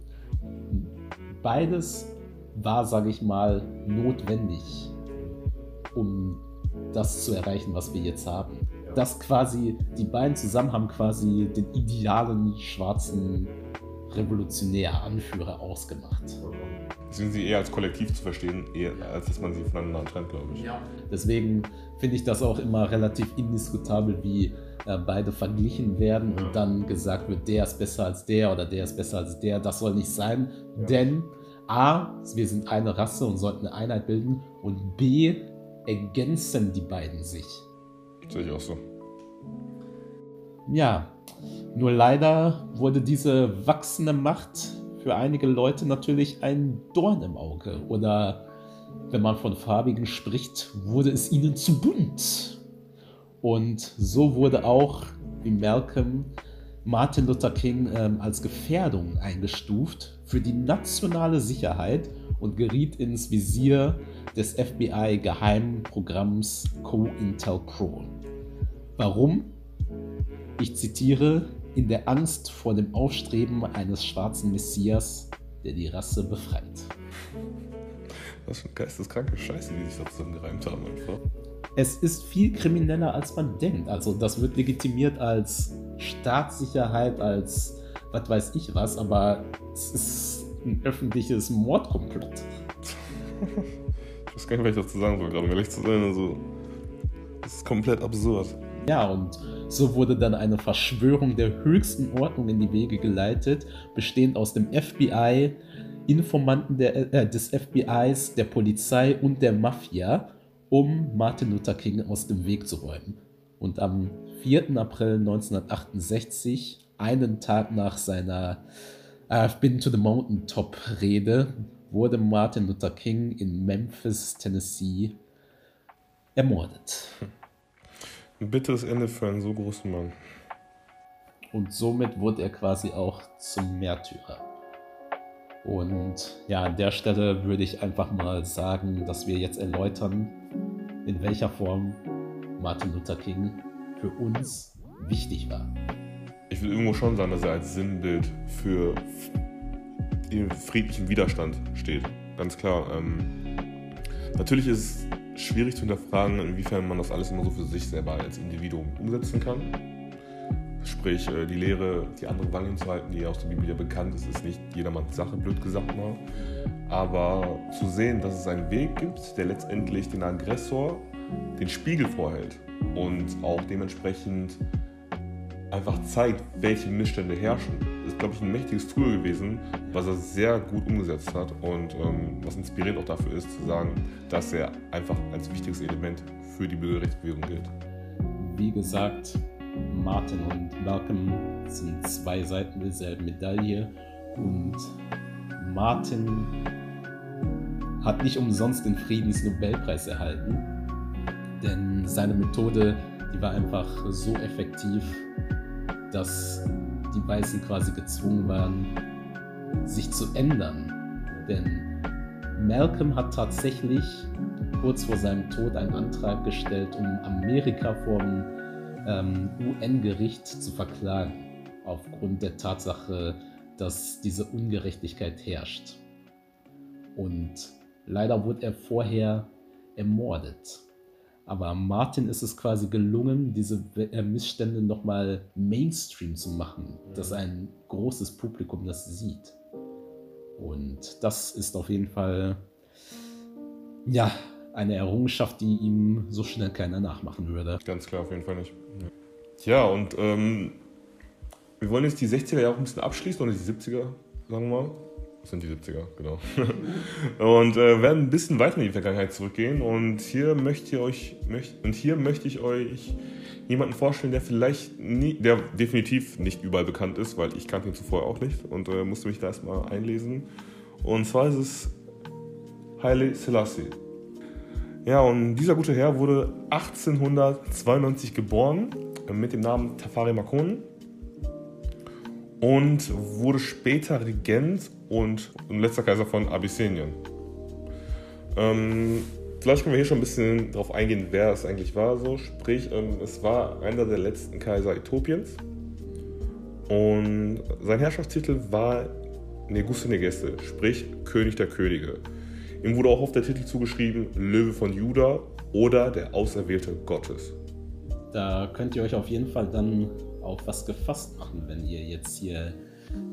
beides war, sage ich mal, notwendig, um das zu erreichen, was wir jetzt haben. Das quasi, die beiden zusammen haben quasi den idealen schwarzen revolutionär Anführer ausgemacht. Sind sie eher als Kollektiv zu verstehen, eher als dass man sie voneinander trennt, glaube ich. Ja. Deswegen finde ich das auch immer relativ indiskutabel, wie äh, beide verglichen werden und dann gesagt wird, der ist besser als der oder der ist besser als der. Das soll nicht sein, ja. denn A, wir sind eine Rasse und sollten eine Einheit bilden und B, ergänzen die beiden sich. Sehe ich auch so. Ja, nur leider wurde diese wachsende Macht für einige Leute natürlich ein Dorn im Auge. Oder wenn man von Farbigen spricht, wurde es ihnen zu bunt. Und so wurde auch, wie Malcolm, Martin Luther King ähm, als Gefährdung eingestuft für die nationale Sicherheit und geriet ins Visier des FBI-Geheimprogramms COINTELPRO. Warum? Ich zitiere, in der Angst vor dem Aufstreben eines schwarzen Messias, der die Rasse befreit. Was für eine geisteskranke Scheiße, die sich da zusammengereimt haben einfach. Es ist viel krimineller, als man denkt. Also das wird legitimiert als Staatssicherheit, als was weiß ich was, aber es ist ein öffentliches Mordkomplott. ich weiß gar nicht, was ich dazu sagen soll, gerade um ehrlich zu sein. Also, das ist komplett absurd. Ja, und so wurde dann eine Verschwörung der höchsten Ordnung in die Wege geleitet, bestehend aus dem FBI, Informanten der, äh, des FBIs, der Polizei und der Mafia, um Martin Luther King aus dem Weg zu räumen. Und am 4. April 1968, einen Tag nach seiner I've Been to the Mountain Top Rede, wurde Martin Luther King in Memphis, Tennessee, ermordet. Ein bitteres Ende für einen so großen Mann. Und somit wurde er quasi auch zum Märtyrer. Und ja, an der Stelle würde ich einfach mal sagen, dass wir jetzt erläutern, in welcher Form Martin Luther King für uns wichtig war. Ich will irgendwo schon sagen, dass er als Sinnbild für friedlichen Widerstand steht. Ganz klar. Ähm, natürlich ist es schwierig zu hinterfragen, inwiefern man das alles immer so für sich selber als Individuum umsetzen kann. Sprich, äh, die Lehre, die andere Wange hinzuhalten, die aus der Bibel ja bekannt ist, ist nicht jedermanns Sache, blöd gesagt mal. Aber zu sehen, dass es einen Weg gibt, der letztendlich den Aggressor den Spiegel vorhält und auch dementsprechend einfach zeigt, welche Missstände herrschen, ist, glaube ich, ein mächtiges Tool gewesen, was er sehr gut umgesetzt hat und ähm, was inspirierend auch dafür ist, zu sagen, dass er einfach als wichtiges Element für die Bürgerrechtsbewegung gilt. Wie gesagt, Martin und Malcolm sind zwei Seiten derselben Medaille und Martin hat nicht umsonst den Friedensnobelpreis erhalten, denn seine Methode, die war einfach so effektiv, dass die Weißen quasi gezwungen waren, sich zu ändern. Denn Malcolm hat tatsächlich kurz vor seinem Tod einen Antrag gestellt, um Amerika vom ähm, UN-Gericht zu verklagen, aufgrund der Tatsache, dass diese Ungerechtigkeit herrscht. Und leider wurde er vorher ermordet. Aber Martin ist es quasi gelungen, diese äh, Missstände nochmal Mainstream zu machen, dass ein großes Publikum das sieht. Und das ist auf jeden Fall, ja, eine Errungenschaft, die ihm so schnell keiner nachmachen würde. Ganz klar, auf jeden Fall nicht. Ja, und ähm, wir wollen jetzt die 60er Jahre ein bisschen abschließen oder die 70er, sagen wir mal. Sind die 70er, genau. und äh, werden ein bisschen weiter in die Vergangenheit zurückgehen. Und hier möchte ich euch, möcht, und hier möchte ich euch jemanden vorstellen, der vielleicht nie, der definitiv nicht überall bekannt ist, weil ich kannte ihn zuvor auch nicht und äh, musste mich da erstmal einlesen. Und zwar ist es Haile Selassie. Ja, und dieser gute Herr wurde 1892 geboren äh, mit dem Namen Tafari Makon und wurde später Regent und letzter Kaiser von Abyssinien. Ähm, vielleicht können wir hier schon ein bisschen darauf eingehen, wer es eigentlich war. So. Sprich, ähm, es war einer der letzten Kaiser Äthiopiens und sein Herrschaftstitel war Neguse Negeste, sprich König der Könige. Ihm wurde auch auf der Titel zugeschrieben Löwe von Juda oder der Auserwählte Gottes. da könnt ihr euch auf jeden Fall dann auf was gefasst machen, wenn ihr jetzt hier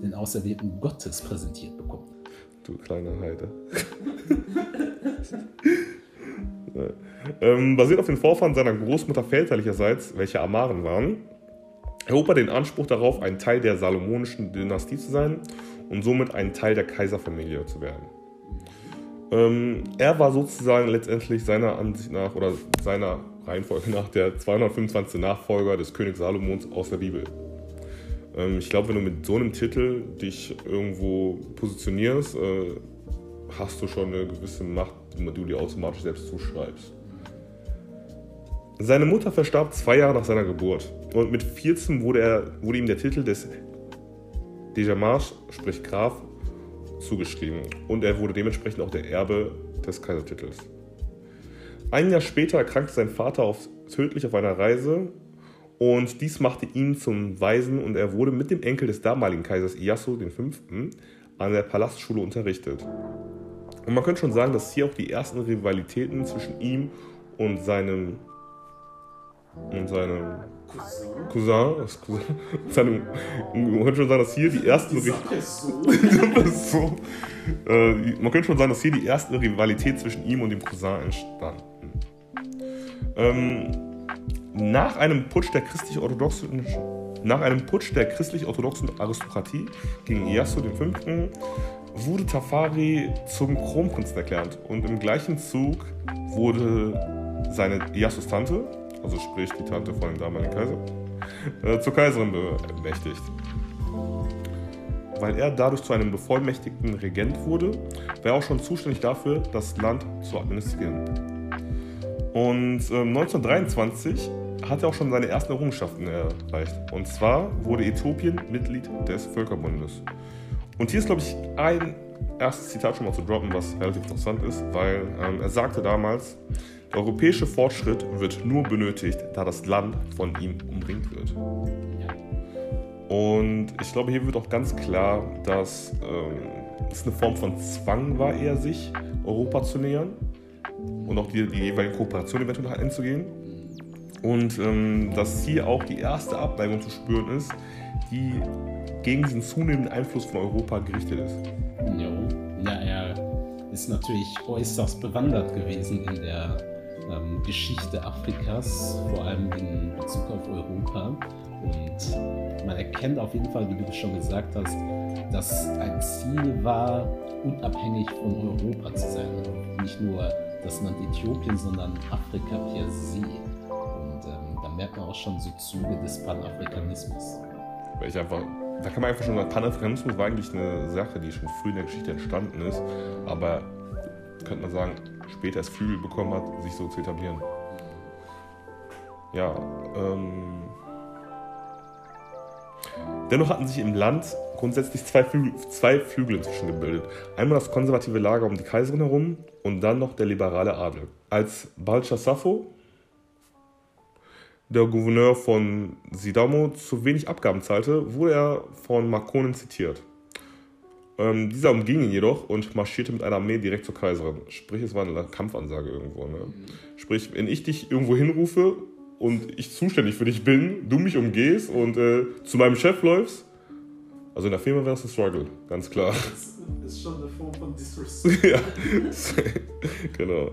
den Auserwählten Gottes präsentiert bekommt. Du kleine Heide. ähm, basiert auf den Vorfahren seiner Großmutter väterlicherseits, welche Amaren waren, erhob er den Anspruch darauf, ein Teil der salomonischen Dynastie zu sein und somit ein Teil der Kaiserfamilie zu werden. Ähm, er war sozusagen letztendlich seiner Ansicht nach oder seiner Reihenfolge nach der 225. Nachfolger des Königs Salomons aus der Bibel. Ähm, ich glaube, wenn du mit so einem Titel dich irgendwo positionierst, äh, hast du schon eine gewisse Macht, die du dir automatisch selbst zuschreibst. Seine Mutter verstarb zwei Jahre nach seiner Geburt und mit 14 wurde, er, wurde ihm der Titel des Dejamarsch, sprich Graf, zugeschrieben und er wurde dementsprechend auch der Erbe des Kaisertitels. Ein Jahr später erkrankte sein Vater auf, tödlich auf einer Reise und dies machte ihn zum Weisen und er wurde mit dem Enkel des damaligen Kaisers Iyasu V. an der Palastschule unterrichtet. Und man könnte schon sagen, dass hier auch die ersten Rivalitäten zwischen ihm und seinem und seinem Cousin, Cousin seinem, man könnte schon sagen, dass hier die ersten äh, man könnte schon sagen, dass hier die erste Rivalität zwischen ihm und dem Cousin entstanden. Ähm, nach einem Putsch der christlich-orthodoxen nach einem Putsch der christlich-orthodoxen Aristokratie gegen Ieyasu V. wurde Tafari zum Kronprinzen erklärt und im gleichen Zug wurde seine Iyyasus Tante, also sprich die Tante von dem damaligen Kaiser, äh, zur Kaiserin bemächtigt. Weil er dadurch zu einem bevollmächtigten Regent wurde, war er auch schon zuständig dafür, das Land zu administrieren. Und äh, 1923 hat er auch schon seine ersten Errungenschaften erreicht. Und zwar wurde Äthiopien Mitglied des Völkerbundes. Und hier ist, glaube ich, ein erstes Zitat schon mal zu droppen, was relativ interessant ist, weil ähm, er sagte damals, der europäische Fortschritt wird nur benötigt, da das Land von ihm umringt wird. Und ich glaube, hier wird auch ganz klar, dass ähm, es eine Form von Zwang war, eher sich Europa zu nähern und auch die, die jeweiligen Kooperationen eventuell einzugehen. Und ähm, dass hier auch die erste Abneigung zu spüren ist, die gegen diesen zunehmenden Einfluss von Europa gerichtet ist. Jo. Ja, er ist natürlich äußerst bewandert gewesen in der ähm, Geschichte Afrikas, vor allem in Bezug auf Europa. Und man erkennt auf jeden Fall, wie du schon gesagt hast, dass ein Ziel war, unabhängig von Europa zu sein. Nicht nur das Land Äthiopien, sondern Afrika per se merkt man auch schon so Züge des Panafrikanismus. Weil ich einfach, da kann man einfach schon sagen, Panafrikanismus war eigentlich eine Sache, die schon früh in der Geschichte entstanden ist, aber könnte man sagen, später erst Flügel bekommen hat, sich so zu etablieren. Ja, ähm. Dennoch hatten sich im Land grundsätzlich zwei Flügel, zwei Flügel inzwischen gebildet. Einmal das konservative Lager um die Kaiserin herum und dann noch der liberale Adel. Als Balcha Sappho der Gouverneur von Sidamo zu wenig Abgaben zahlte, wurde er von Markonen zitiert. Ähm, dieser umging ihn jedoch und marschierte mit einer Armee direkt zur Kaiserin. Sprich, es war eine Kampfansage irgendwo. Ne? Sprich, wenn ich dich irgendwo hinrufe und ich zuständig für dich bin, du mich umgehst und äh, zu meinem Chef läufst, also in der Firma wäre das ein Struggle, ganz klar. Das ist schon eine Form von Disrespect. ja, genau.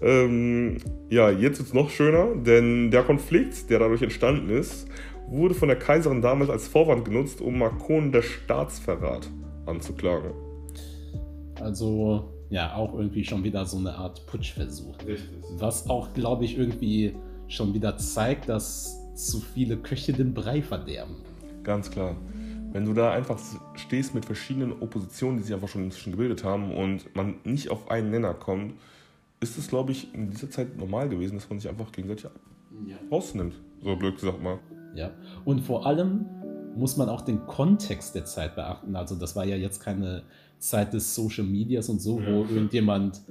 Ähm, ja, jetzt wird es noch schöner, denn der Konflikt, der dadurch entstanden ist, wurde von der Kaiserin damals als Vorwand genutzt, um Makon der Staatsverrat anzuklagen. Also, ja, auch irgendwie schon wieder so eine Art Putschversuch. Richtig. Was auch, glaube ich, irgendwie schon wieder zeigt, dass zu viele Köche den Brei verderben. Ganz klar. Wenn du da einfach stehst mit verschiedenen Oppositionen, die sich einfach schon inzwischen gebildet haben und man nicht auf einen Nenner kommt, ist es, glaube ich, in dieser Zeit normal gewesen, dass man sich einfach gegenseitig ja. rausnimmt. So blöd gesagt mal. Ja, und vor allem muss man auch den Kontext der Zeit beachten. Also das war ja jetzt keine Zeit des Social Medias und so, wo ja. irgendjemand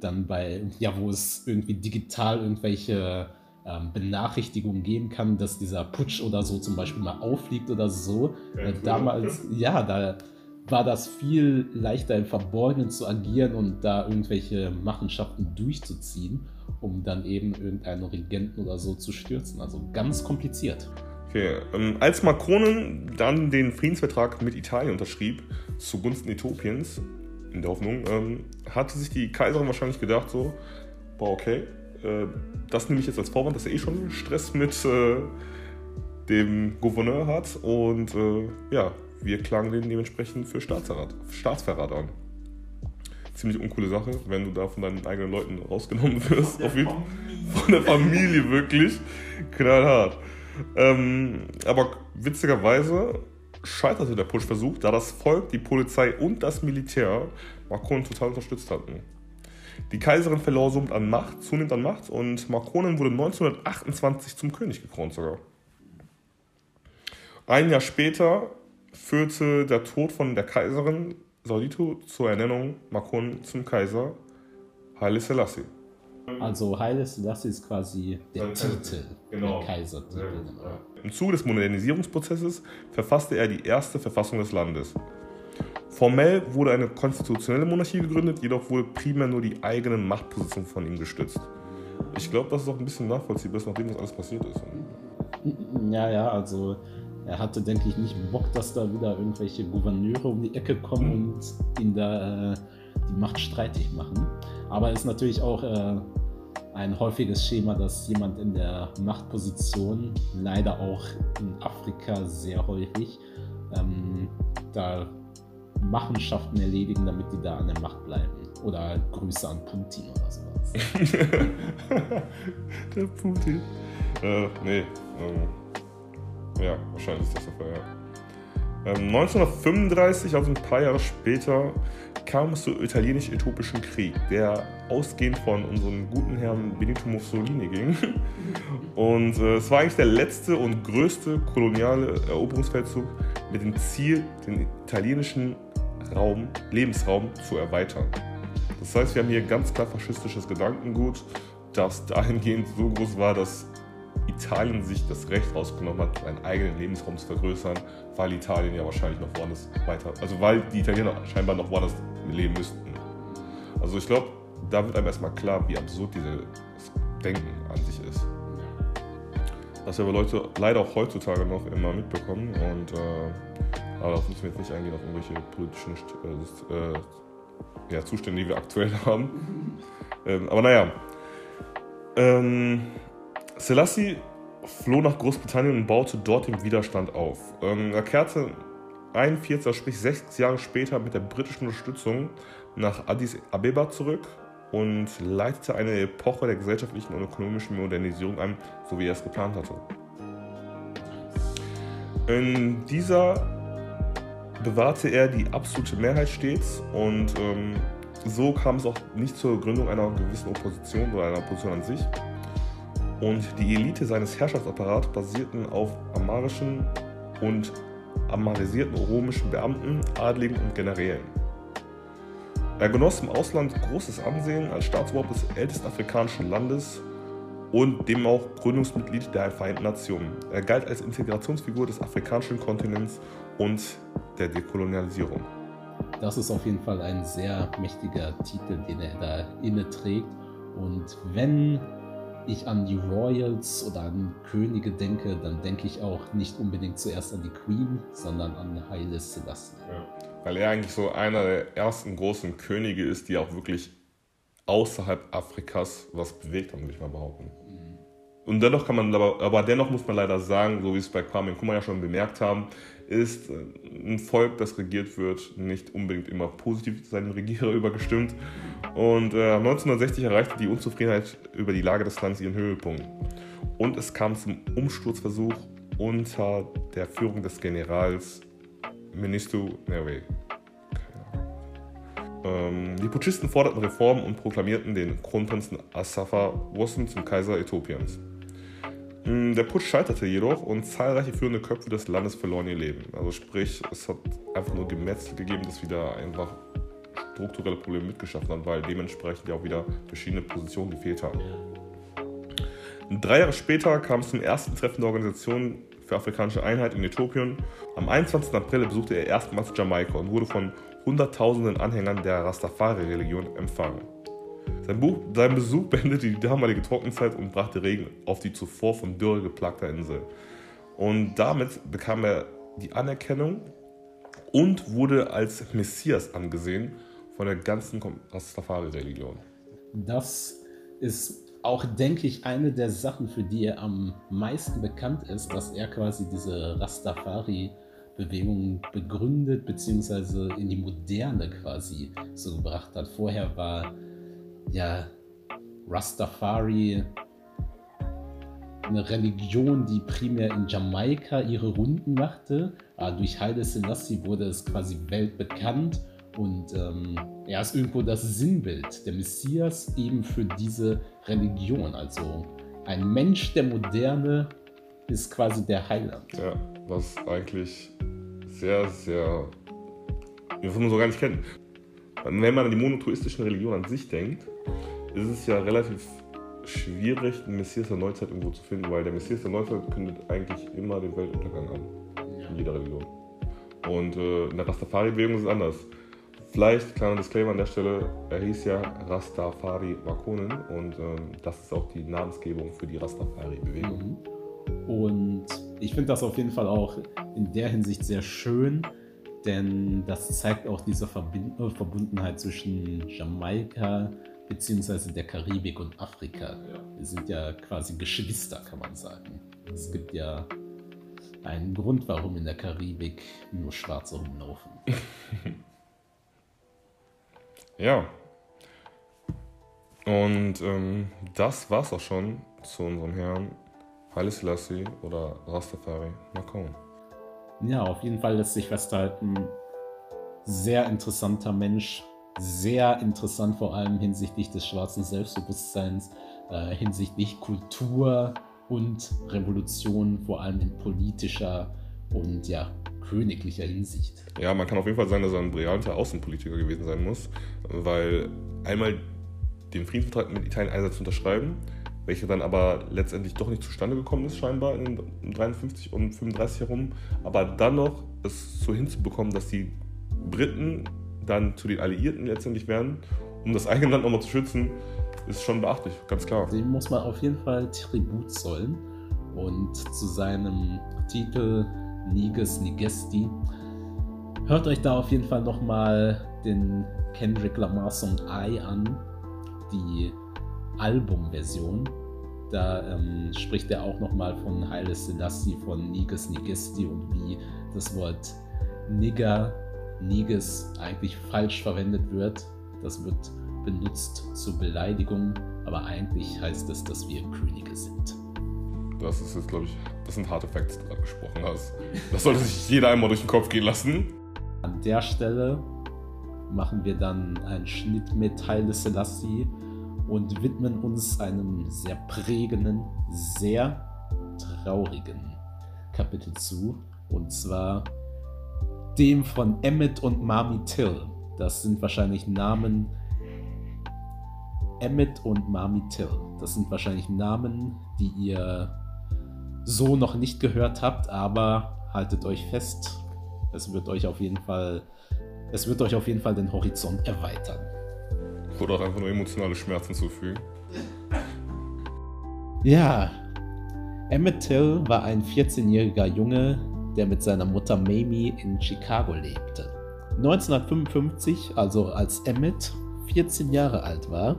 dann bei, ja, wo es irgendwie digital irgendwelche ähm, Benachrichtigungen geben kann, dass dieser Putsch oder so zum Beispiel mal auffliegt oder so. Ja, damals, ja, da war das viel leichter im Verborgenen zu agieren und da irgendwelche Machenschaften durchzuziehen, um dann eben irgendeinen Regenten oder so zu stürzen. Also ganz kompliziert. Okay, ähm, als Macron dann den Friedensvertrag mit Italien unterschrieb, zugunsten Äthiopiens, in der Hoffnung, ähm, hatte sich die Kaiserin wahrscheinlich gedacht, so, boah, okay, äh, das nehme ich jetzt als Vorwand, dass er eh schon Stress mit äh, dem Gouverneur hat und äh, ja, wir klagen den dementsprechend für Staatsverrat, Staatsverrat an. Ziemlich uncoole Sache, wenn du da von deinen eigenen Leuten rausgenommen wirst. Von der, von der Familie, wirklich. Knallhart. Ähm, aber witzigerweise scheiterte der Putschversuch, da das Volk, die Polizei und das Militär Macron total unterstützt hatten. Die Kaiserin verlor somit an Macht, zunehmend an Macht und Macron wurde 1928 zum König gekrönt sogar. Ein Jahr später führte der Tod von der Kaiserin Saudito zur Ernennung Macron zum Kaiser Haile Selassie. Also Haile Selassie ist quasi der Titel, genau. der Kaisertitel. Ja. Im Zuge des Modernisierungsprozesses verfasste er die erste Verfassung des Landes. Formell wurde eine konstitutionelle Monarchie gegründet, jedoch wurde primär nur die eigene Machtposition von ihm gestützt. Ich glaube, das ist auch ein bisschen nachvollziehbar, nachdem das alles passiert ist. Ja, ja, also er hatte, denke ich, nicht Bock, dass da wieder irgendwelche Gouverneure um die Ecke kommen und ihn da äh, die Macht streitig machen. Aber es ist natürlich auch äh, ein häufiges Schema, dass jemand in der Machtposition, leider auch in Afrika sehr häufig, ähm, da Machenschaften erledigen, damit die da an der Macht bleiben. Oder Grüße an Putin oder sowas. der Putin. Äh, nee. Ähm ja, wahrscheinlich ist das der Fall, ja. Ähm, 1935, also ein paar Jahre später, kam es zum italienisch-äthiopischen Krieg, der ausgehend von unserem guten Herrn Benito Mussolini ging. Und äh, es war eigentlich der letzte und größte koloniale Eroberungsfeldzug mit dem Ziel, den italienischen Raum, Lebensraum zu erweitern. Das heißt, wir haben hier ganz klar faschistisches Gedankengut, das dahingehend so groß war, dass Italien sich das Recht rausgenommen hat, seinen eigenen Lebensraum zu vergrößern, weil Italien ja wahrscheinlich noch woanders weiter, also weil die Italiener scheinbar noch woanders leben müssten. Also ich glaube, da wird einem erstmal klar, wie absurd dieses Denken an sich ist. Das wir aber Leute leider auch heutzutage noch immer mitbekommen und äh, aber darauf müssen wir jetzt nicht eingehen, auf irgendwelche politischen äh, ja, Zustände, die wir aktuell haben. ähm, aber naja. Ähm, Selassie floh nach Großbritannien und baute dort den Widerstand auf. Ähm, er kehrte 41, sprich sechs Jahre später mit der britischen Unterstützung nach Addis Abeba zurück und leitete eine Epoche der gesellschaftlichen und ökonomischen Modernisierung ein, so wie er es geplant hatte. In dieser bewahrte er die absolute Mehrheit stets und ähm, so kam es auch nicht zur Gründung einer gewissen Opposition oder einer Opposition an sich, und die Elite seines Herrschaftsapparats basierten auf amarischen und amarisierten römischen Beamten, Adligen und Generälen. Er genoss im Ausland großes Ansehen als Staatsoberhaupt des ältesten afrikanischen Landes und dem auch Gründungsmitglied der Vereinten Nationen. Er galt als Integrationsfigur des afrikanischen Kontinents und der Dekolonialisierung. Das ist auf jeden Fall ein sehr mächtiger Titel, den er da inne trägt. Und wenn ich an die Royals oder an Könige denke, dann denke ich auch nicht unbedingt zuerst an die Queen, sondern an Haile Selassie. Ja. Weil er eigentlich so einer der ersten großen Könige ist, die auch wirklich außerhalb Afrikas was bewegt haben, würde ich mal behaupten. Und dennoch kann man, aber, dennoch muss man leider sagen, so wie es bei Kwame Nkrumah ja schon bemerkt haben, ist äh, ein Volk, das regiert wird, nicht unbedingt immer positiv seinem Regierer übergestimmt. Und äh, 1960 erreichte die Unzufriedenheit über die Lage des Landes ihren Höhepunkt. Und es kam zum Umsturzversuch unter der Führung des Generals Ministu Nerve. Ähm, die Putschisten forderten Reformen und proklamierten den Kronprinzen Asafa Wossen zum Kaiser Äthiopiens. Mm, der Putsch scheiterte jedoch und zahlreiche führende Köpfe des Landes verloren ihr Leben. Also sprich, es hat einfach nur Gemetzel gegeben, das wieder einfach strukturelle Probleme mitgeschaffen hat, weil dementsprechend ja auch wieder verschiedene Positionen gefehlt haben. Drei Jahre später kam es zum ersten Treffen der Organisation für afrikanische Einheit in Äthiopien Am 21. April besuchte er erstmals Jamaika und wurde von hunderttausenden Anhängern der Rastafari-Religion empfangen. Sein, Buch, sein, Besuch beendete die damalige Trockenzeit und brachte Regen auf die zuvor von Dürre geplagte Insel. Und damit bekam er die Anerkennung und wurde als Messias angesehen von der ganzen Rastafari-Religion. Das ist auch, denke ich, eine der Sachen, für die er am meisten bekannt ist, dass er quasi diese Rastafari-Bewegung begründet, beziehungsweise in die Moderne quasi so gebracht hat. Vorher war ja Rastafari eine Religion, die primär in Jamaika ihre Runden machte. Aber ah, durch Haile Selassie wurde es quasi weltbekannt und ähm, er ist irgendwo das Sinnbild, der Messias eben für diese Religion. Also ein Mensch der Moderne ist quasi der Heiland. Ja, was eigentlich sehr, sehr. was man so gar nicht kennt. Wenn man an die monotheistischen Religionen an sich denkt, ist es ja relativ schwierig, einen Messias der Neuzeit irgendwo zu finden, weil der Messias der Neuzeit kündet eigentlich immer den Weltuntergang an. In jeder Religion. Und äh, in der Rastafari-Bewegung ist es anders. Vielleicht, kleiner Disclaimer an der Stelle, er hieß ja Rastafari Makonnen und ähm, das ist auch die Namensgebung für die Rastafari-Bewegung. Mhm. Und ich finde das auf jeden Fall auch in der Hinsicht sehr schön, denn das zeigt auch diese äh, Verbundenheit zwischen Jamaika, beziehungsweise der Karibik und Afrika. Wir sind ja quasi Geschwister, kann man sagen. Es gibt ja einen Grund, warum in der Karibik nur Schwarze rumlaufen. ja. Und ähm, das war's auch schon zu unserem Herrn Haile Selassie oder Rastafari Macron. Ja, auf jeden Fall lässt sich festhalten, sehr interessanter Mensch, sehr interessant, vor allem hinsichtlich des schwarzen Selbstbewusstseins, äh, hinsichtlich Kultur und Revolution, vor allem in politischer und ja, königlicher Hinsicht. Ja, man kann auf jeden Fall sagen, dass er ein brillanter Außenpolitiker gewesen sein muss, weil einmal den Friedensvertrag mit Italien einerseits unterschreiben, welcher dann aber letztendlich doch nicht zustande gekommen ist, scheinbar in 53 und 35 herum, aber dann noch es so hinzubekommen, dass die Briten dann zu den Alliierten letztendlich werden, um das eigene Land nochmal zu schützen, ist schon beachtlich, ganz klar. Dem muss man auf jeden Fall Tribut zollen. Und zu seinem Titel Niges Nigesti hört euch da auf jeden Fall nochmal den Kendrick Lamar Song I an, die Albumversion. Da ähm, spricht er auch nochmal von Haile Selassie, von Niges Nigesti und wie das Wort Nigger Niges eigentlich falsch verwendet wird. Das wird benutzt zur Beleidigung, aber eigentlich heißt es, dass wir Könige sind. Das ist jetzt, glaube ich, das sind harte Facts, die du gerade gesprochen hast. Das sollte sich jeder einmal durch den Kopf gehen lassen. An der Stelle machen wir dann einen Schnitt mit Haile Selassie und widmen uns einem sehr prägenden, sehr traurigen Kapitel zu. Und zwar dem von Emmett und Mami Till. Das sind wahrscheinlich Namen. Emmett und Mami Till. Das sind wahrscheinlich Namen, die ihr so noch nicht gehört habt, aber haltet euch fest. Es wird euch auf jeden Fall, es wird euch auf jeden Fall den Horizont erweitern. Oder auch einfach nur emotionale Schmerzen zufügen. Ja, Emmett Till war ein 14-jähriger Junge, der mit seiner Mutter Mamie in Chicago lebte. 1955, also als Emmett 14 Jahre alt war,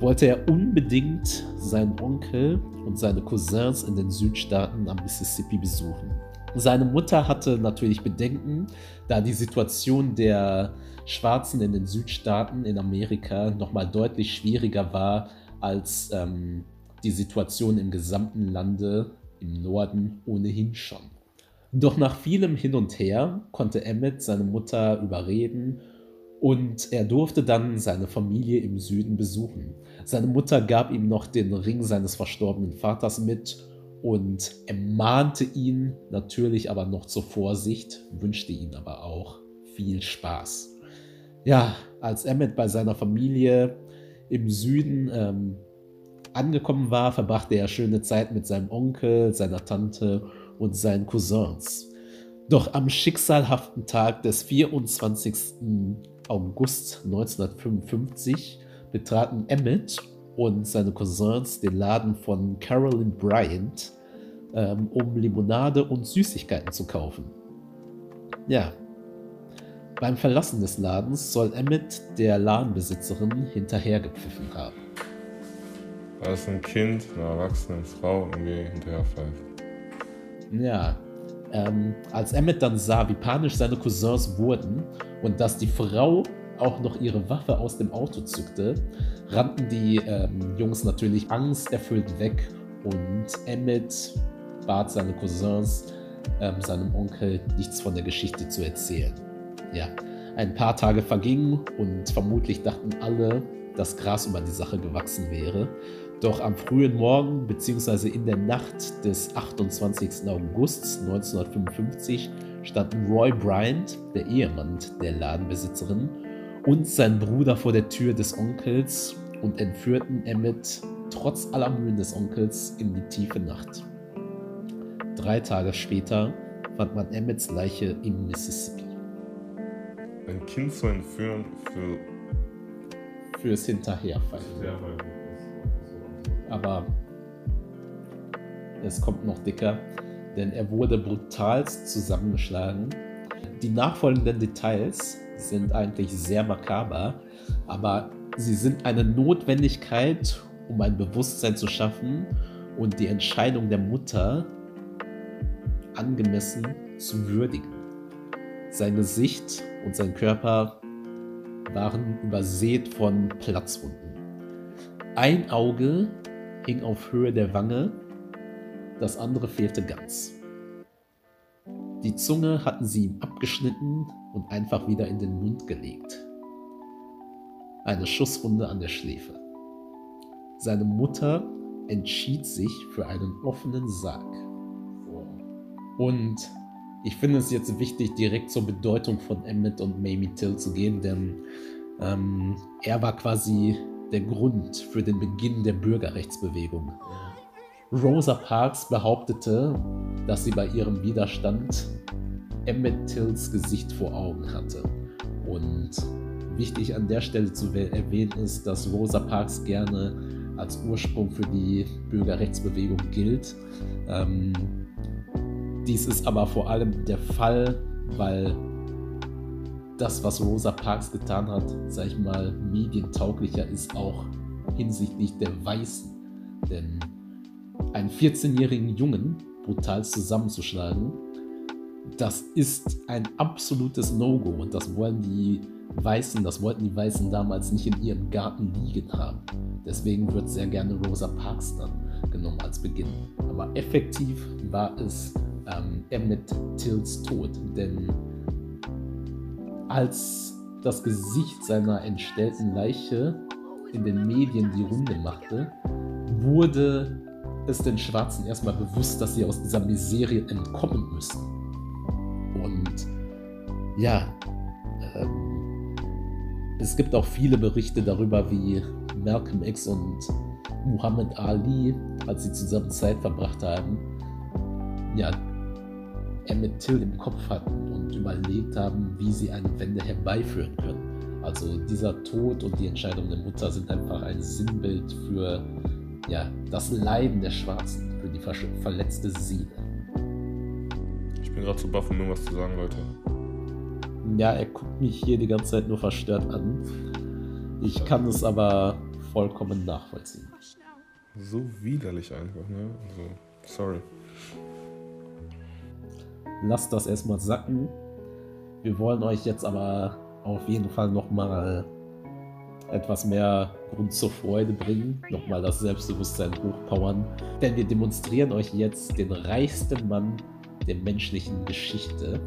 wollte er unbedingt seinen Onkel und seine Cousins in den Südstaaten am Mississippi besuchen. Seine Mutter hatte natürlich Bedenken, da die Situation der Schwarzen in den Südstaaten in Amerika nochmal deutlich schwieriger war als ähm, die Situation im gesamten Lande im Norden ohnehin schon. Doch nach vielem Hin und Her konnte Emmett seine Mutter überreden und er durfte dann seine Familie im Süden besuchen. Seine Mutter gab ihm noch den Ring seines verstorbenen Vaters mit und ermahnte ihn natürlich aber noch zur Vorsicht, wünschte ihn aber auch viel Spaß. Ja, als Emmett bei seiner Familie im Süden ähm, angekommen war, verbrachte er schöne Zeit mit seinem Onkel, seiner Tante und seinen Cousins. Doch am schicksalhaften Tag des 24. August 1955 betraten Emmett und seine Cousins den Laden von Carolyn Bryant, ähm, um Limonade und Süßigkeiten zu kaufen. Ja. Beim Verlassen des Ladens soll Emmett der Ladenbesitzerin hinterhergepfiffen haben. Als ein Kind, eine erwachsene Frau irgendwie hinterherpfeift. Ja. Ähm, als Emmett dann sah, wie panisch seine Cousins wurden und dass die Frau auch noch ihre Waffe aus dem Auto zückte, rannten die ähm, Jungs natürlich angsterfüllt weg und Emmett bat seine Cousins, ähm, seinem Onkel nichts von der Geschichte zu erzählen. Ja, ein paar Tage vergingen und vermutlich dachten alle, dass Gras über die Sache gewachsen wäre. Doch am frühen Morgen bzw. in der Nacht des 28. August 1955 standen Roy Bryant, der Ehemann der Ladenbesitzerin, und sein Bruder vor der Tür des Onkels und entführten Emmett trotz aller Mühen des Onkels in die tiefe Nacht. Drei Tage später fand man Emmets Leiche im Mississippi. Ein Kind zu entführen für. Fürs Hinterherfallen. Aber es kommt noch dicker, denn er wurde brutalst zusammengeschlagen. Die nachfolgenden Details sind eigentlich sehr makaber, aber sie sind eine Notwendigkeit, um ein Bewusstsein zu schaffen und die Entscheidung der Mutter angemessen zu würdigen. Sein Gesicht und sein Körper waren übersät von Platzwunden. Ein Auge hing auf Höhe der Wange, das andere fehlte ganz. Die Zunge hatten sie ihm abgeschnitten und einfach wieder in den Mund gelegt. Eine Schusswunde an der Schläfe. Seine Mutter entschied sich für einen offenen Sarg. Und ich finde es jetzt wichtig, direkt zur Bedeutung von Emmett und Mamie Till zu gehen, denn ähm, er war quasi der Grund für den Beginn der Bürgerrechtsbewegung. Rosa Parks behauptete, dass sie bei ihrem Widerstand Emmett Tills Gesicht vor Augen hatte. Und wichtig an der Stelle zu erwähnen ist, dass Rosa Parks gerne als Ursprung für die Bürgerrechtsbewegung gilt. Ähm, dies ist aber vor allem der Fall, weil das, was Rosa Parks getan hat, sag ich mal, medientauglicher ist auch hinsichtlich der Weißen. Denn einen 14-jährigen Jungen brutal zusammenzuschlagen, das ist ein absolutes No-Go und das wollen die Weißen, das wollten die Weißen damals nicht in ihrem Garten liegen haben. Deswegen wird sehr gerne Rosa Parks dann genommen als Beginn. Aber effektiv war es ähm, Emmett Tills Tod, denn als das Gesicht seiner entstellten Leiche in den Medien die Runde machte, wurde es den Schwarzen erstmal bewusst, dass sie aus dieser Miserie entkommen müssen. Und ja, ähm, es gibt auch viele Berichte darüber, wie Malcolm X und Muhammad Ali, als sie zusammen Zeit verbracht haben, ja, Emmett Till im Kopf hatten und überlegt haben, wie sie eine Wende herbeiführen können. Also dieser Tod und die Entscheidung der Mutter sind einfach ein Sinnbild für ja, das Leiden der Schwarzen, für die verletzte Seele. Ich bin gerade zu baff, um irgendwas zu sagen, Leute. Ja, er guckt mich hier die ganze Zeit nur verstört an. Ich kann es aber vollkommen nachvollziehen. So widerlich einfach, ne? Also, sorry. Lasst das erstmal sacken. Wir wollen euch jetzt aber auf jeden Fall nochmal etwas mehr Grund zur Freude bringen, nochmal das Selbstbewusstsein hochpowern, denn wir demonstrieren euch jetzt den reichsten Mann der menschlichen Geschichte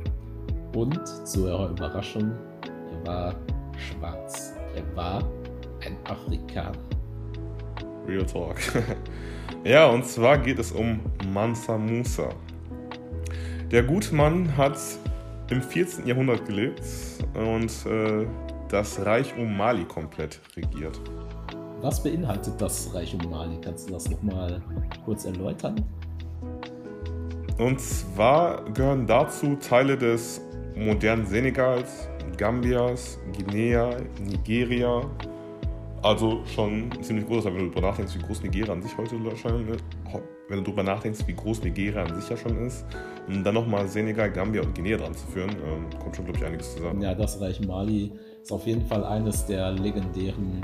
und zu eurer Überraschung, er war schwarz. Er war ein Afrikaner. Real Talk. ja, und zwar geht es um Mansa Musa. Der gute Mann hat im 14. Jahrhundert gelebt und äh, das Reich um Mali komplett regiert. Was beinhaltet das Reich um Mali? Kannst du das nochmal kurz erläutern? Und zwar gehören dazu Teile des modernen Senegals, Gambias, Guinea, Nigeria. Also schon ziemlich groß, wenn du darüber nachdenkst, wie groß Nigeria an sich heute. Wenn du darüber nachdenkst, wie groß Nigeria an sich ja schon ist. Und dann nochmal Senegal, Gambia und Guinea dran zu führen, ähm, kommt schon, glaube ich, einiges zusammen. Ja, das Reich Mali ist auf jeden Fall eines der legendären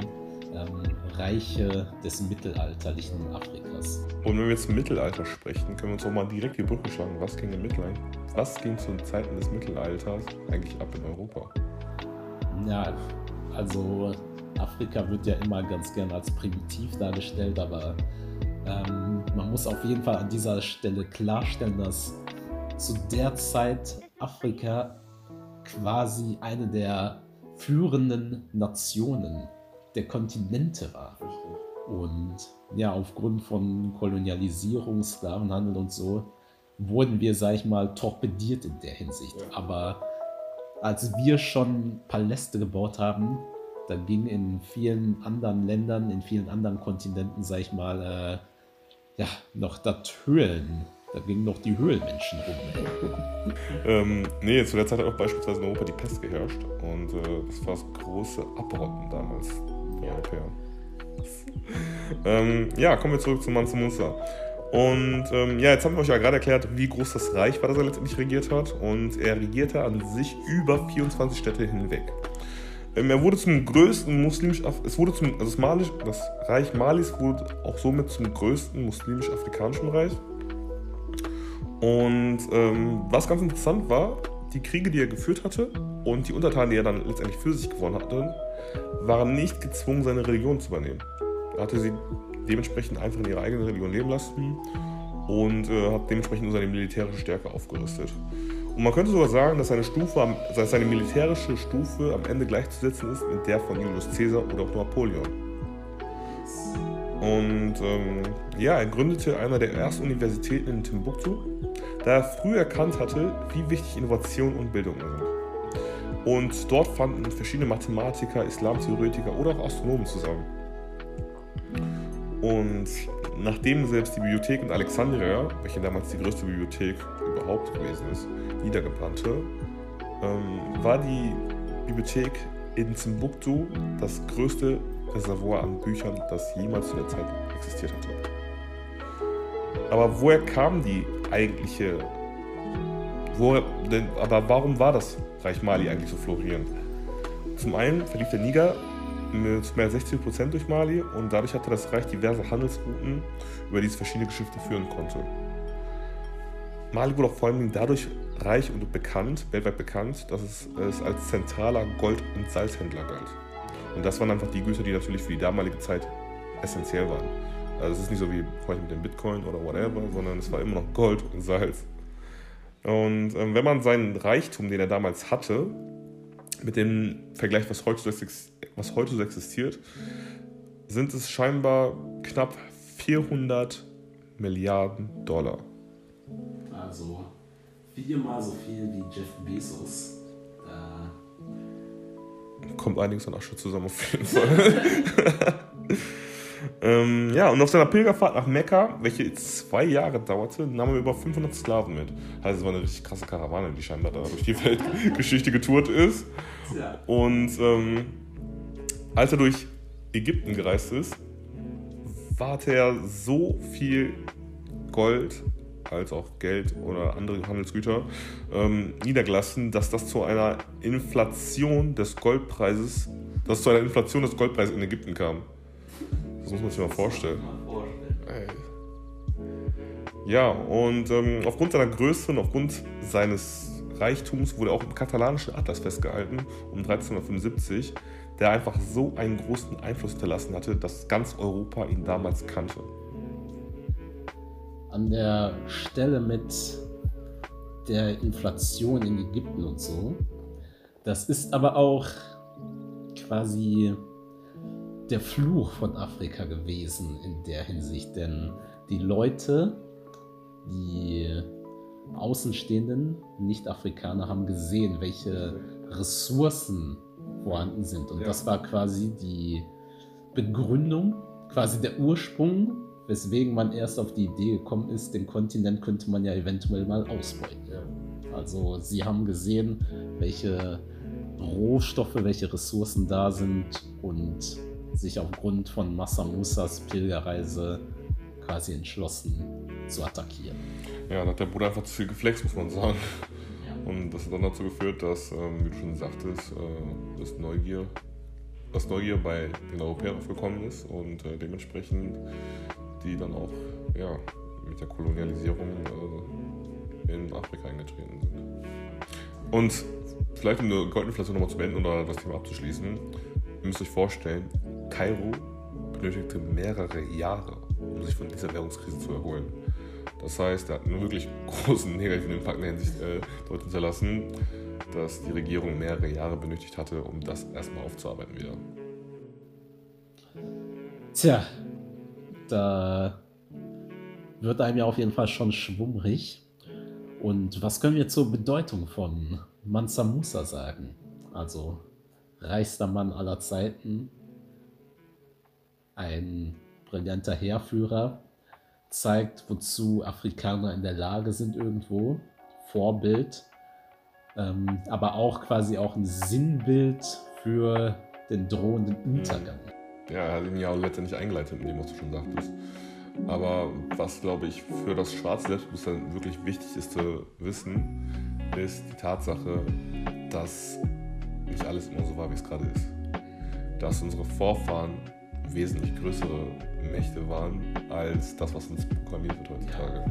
ähm, Reiche des mittelalterlichen Afrikas. Und wenn wir jetzt Mittelalter sprechen, können wir uns auch mal direkt die Brücke schlagen. Was ging im Mittelalter? Was ging zu Zeiten des Mittelalters eigentlich ab in Europa? Ja, also Afrika wird ja immer ganz gern als primitiv dargestellt, aber ähm, man muss auf jeden Fall an dieser Stelle klarstellen, dass zu der Zeit Afrika quasi eine der führenden Nationen der Kontinente war. Und ja, aufgrund von Kolonialisierung, Sklavenhandel und so, wurden wir, sag ich mal, torpediert in der Hinsicht. Aber als wir schon Paläste gebaut haben, da ging in vielen anderen Ländern, in vielen anderen Kontinenten, sag ich mal, äh, ja, noch das Höhlen. Da gingen noch die Höhlenmenschen rum. ähm, nee, zu der Zeit hat auch beispielsweise in Europa die Pest geherrscht. Und äh, das war das große Abrotten damals der Europäer. ähm, ja, kommen wir zurück zu Mansa Musa. Und ähm, ja, jetzt haben wir euch ja gerade erklärt, wie groß das Reich war, das er letztendlich regiert hat. Und er regierte an sich über 24 Städte hinweg. Ähm, er wurde zum größten muslimisch, es wurde zum, also das, Malisch, das Reich Malis wurde auch somit zum größten muslimisch-afrikanischen Reich. Und ähm, was ganz interessant war, die Kriege, die er geführt hatte und die Untertanen, die er dann letztendlich für sich gewonnen hatte, waren nicht gezwungen, seine Religion zu übernehmen. Er hatte sie dementsprechend einfach in ihrer eigenen Religion leben lassen und äh, hat dementsprechend nur seine militärische Stärke aufgerüstet. Und man könnte sogar sagen, dass seine, Stufe, dass seine militärische Stufe am Ende gleichzusetzen ist mit der von Julius Caesar oder auch Napoleon. Und ähm, ja, er gründete eine der ersten Universitäten in Timbuktu, da er früh erkannt hatte, wie wichtig Innovation und Bildung sind. Und dort fanden verschiedene Mathematiker, Islamtheoretiker oder auch Astronomen zusammen. Und nachdem selbst die Bibliothek in Alexandria, welche damals die größte Bibliothek überhaupt gewesen ist, niedergebrannte, ähm, war die Bibliothek in Timbuktu das größte Reservoir an Büchern, das jemals zu der Zeit existiert hatte. Aber woher kam die eigentliche. Woher, denn, aber warum war das Reich Mali eigentlich so florierend? Zum einen verlief der Niger mit mehr als 60 Prozent durch Mali und dadurch hatte das Reich diverse Handelsrouten, über die es verschiedene Geschäfte führen konnte. Mali wurde auch vor allem dadurch reich und bekannt, weltweit bekannt, dass es, es als zentraler Gold- und Salzhändler galt. Und das waren einfach die Güter, die natürlich für die damalige Zeit essentiell waren. Also es ist nicht so wie heute mit dem Bitcoin oder whatever, sondern es war immer noch Gold und Salz. Und ähm, wenn man seinen Reichtum, den er damals hatte, mit dem Vergleich, was heute, was heute so existiert, sind es scheinbar knapp 400 Milliarden Dollar. Also viermal so viel wie Jeff Bezos. Da Kommt einiges an Asche zusammen auf jeden Fall. ähm, ja, und auf seiner Pilgerfahrt nach Mekka, welche zwei Jahre dauerte, nahm er über 500 Sklaven mit. Also es war eine richtig krasse Karawane, die scheinbar da durch die Weltgeschichte getourt ist. Ja. Und ähm, als er durch Ägypten gereist ist, hatte er so viel Gold als auch Geld oder andere Handelsgüter ähm, niedergelassen, dass das zu einer Inflation des Goldpreises, dass zu einer Inflation des Goldpreises in Ägypten kam. Das muss man sich mal vorstellen. Ja, und ähm, aufgrund seiner Größe und aufgrund seines Reichtums wurde auch im katalanischen Atlas festgehalten, um 1375, der einfach so einen großen Einfluss hinterlassen hatte, dass ganz Europa ihn damals kannte an der Stelle mit der Inflation in Ägypten und so. Das ist aber auch quasi der Fluch von Afrika gewesen in der Hinsicht, denn die Leute, die Außenstehenden, Nicht-Afrikaner, haben gesehen, welche Ressourcen vorhanden sind. Und ja. das war quasi die Begründung, quasi der Ursprung weswegen man erst auf die Idee gekommen ist, den Kontinent könnte man ja eventuell mal ausbeuten. Also sie haben gesehen, welche Rohstoffe, welche Ressourcen da sind und sich aufgrund von Massa Musas Pilgerreise quasi entschlossen zu attackieren. Ja, da hat der Bruder einfach zu viel geflext, muss man sagen. Und das hat dann dazu geführt, dass, ähm, wie du schon sagtest, äh, das Neugier, das Neugier bei den Europäern aufgekommen ist und äh, dementsprechend die dann auch ja, mit der Kolonialisierung äh, in Afrika eingetreten sind. Und vielleicht um eine Goldinflation nochmal zu beenden oder das Thema abzuschließen, ihr müsst euch vorstellen, Kairo benötigte mehrere Jahre, um sich von dieser Währungskrise zu erholen. Das heißt, er hat einen wirklich großen negativen Impact in der Hinsicht äh, dort hinterlassen, dass die Regierung mehrere Jahre benötigt hatte, um das erstmal aufzuarbeiten wieder. Tja, da wird einem ja auf jeden Fall schon schwummrig. Und was können wir zur Bedeutung von Mansa Musa sagen? Also reichster Mann aller Zeiten, ein brillanter Heerführer, zeigt, wozu Afrikaner in der Lage sind irgendwo, Vorbild, ähm, aber auch quasi auch ein Sinnbild für den drohenden Untergang. Ja, er hat ihn ja letztendlich eingeleitet, in dem, was du schon sagtest. Aber was, glaube ich, für das schwarze Selbstbewusstsein wirklich wichtig ist zu wissen, ist die Tatsache, dass nicht alles immer so war, wie es gerade ist. Dass unsere Vorfahren wesentlich größere Mächte waren als das, was uns programmiert wird heutzutage.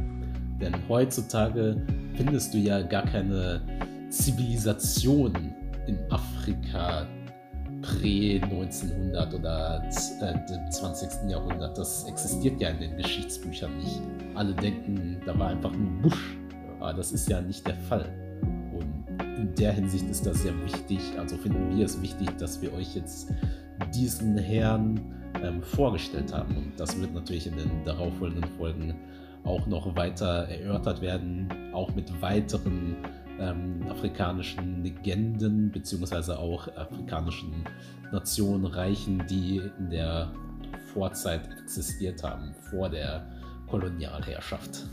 Denn heutzutage findest du ja gar keine Zivilisation in Afrika prä-1900 oder äh, dem 20. Jahrhundert. Das existiert ja in den Geschichtsbüchern nicht. Alle denken, da war einfach ein Busch. Aber das ist ja nicht der Fall. Und in der Hinsicht ist das sehr wichtig. Also finden wir es wichtig, dass wir euch jetzt diesen Herrn ähm, vorgestellt haben. Und das wird natürlich in den darauffolgenden Folgen auch noch weiter erörtert werden, auch mit weiteren ähm, afrikanischen Legenden beziehungsweise auch afrikanischen Nationen reichen, die in der Vorzeit existiert haben, vor der Kolonialherrschaft.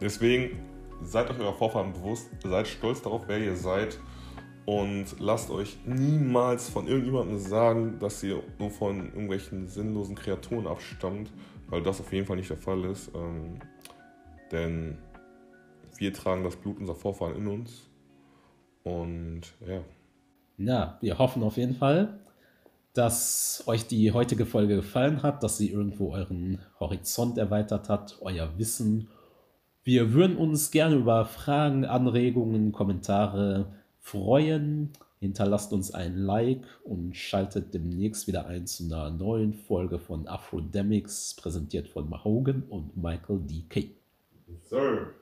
Deswegen seid euch eurer Vorfahren bewusst, seid stolz darauf, wer ihr seid und lasst euch niemals von irgendjemandem sagen, dass ihr nur von irgendwelchen sinnlosen Kreaturen abstammt, weil das auf jeden Fall nicht der Fall ist. Ähm, denn wir tragen das Blut unserer Vorfahren in uns. Und ja. Na, wir hoffen auf jeden Fall, dass euch die heutige Folge gefallen hat, dass sie irgendwo euren Horizont erweitert hat, euer Wissen. Wir würden uns gerne über Fragen, Anregungen, Kommentare freuen. Hinterlasst uns ein Like und schaltet demnächst wieder ein zu einer neuen Folge von Afrodemics, präsentiert von Mahogan und Michael D. K. Sir.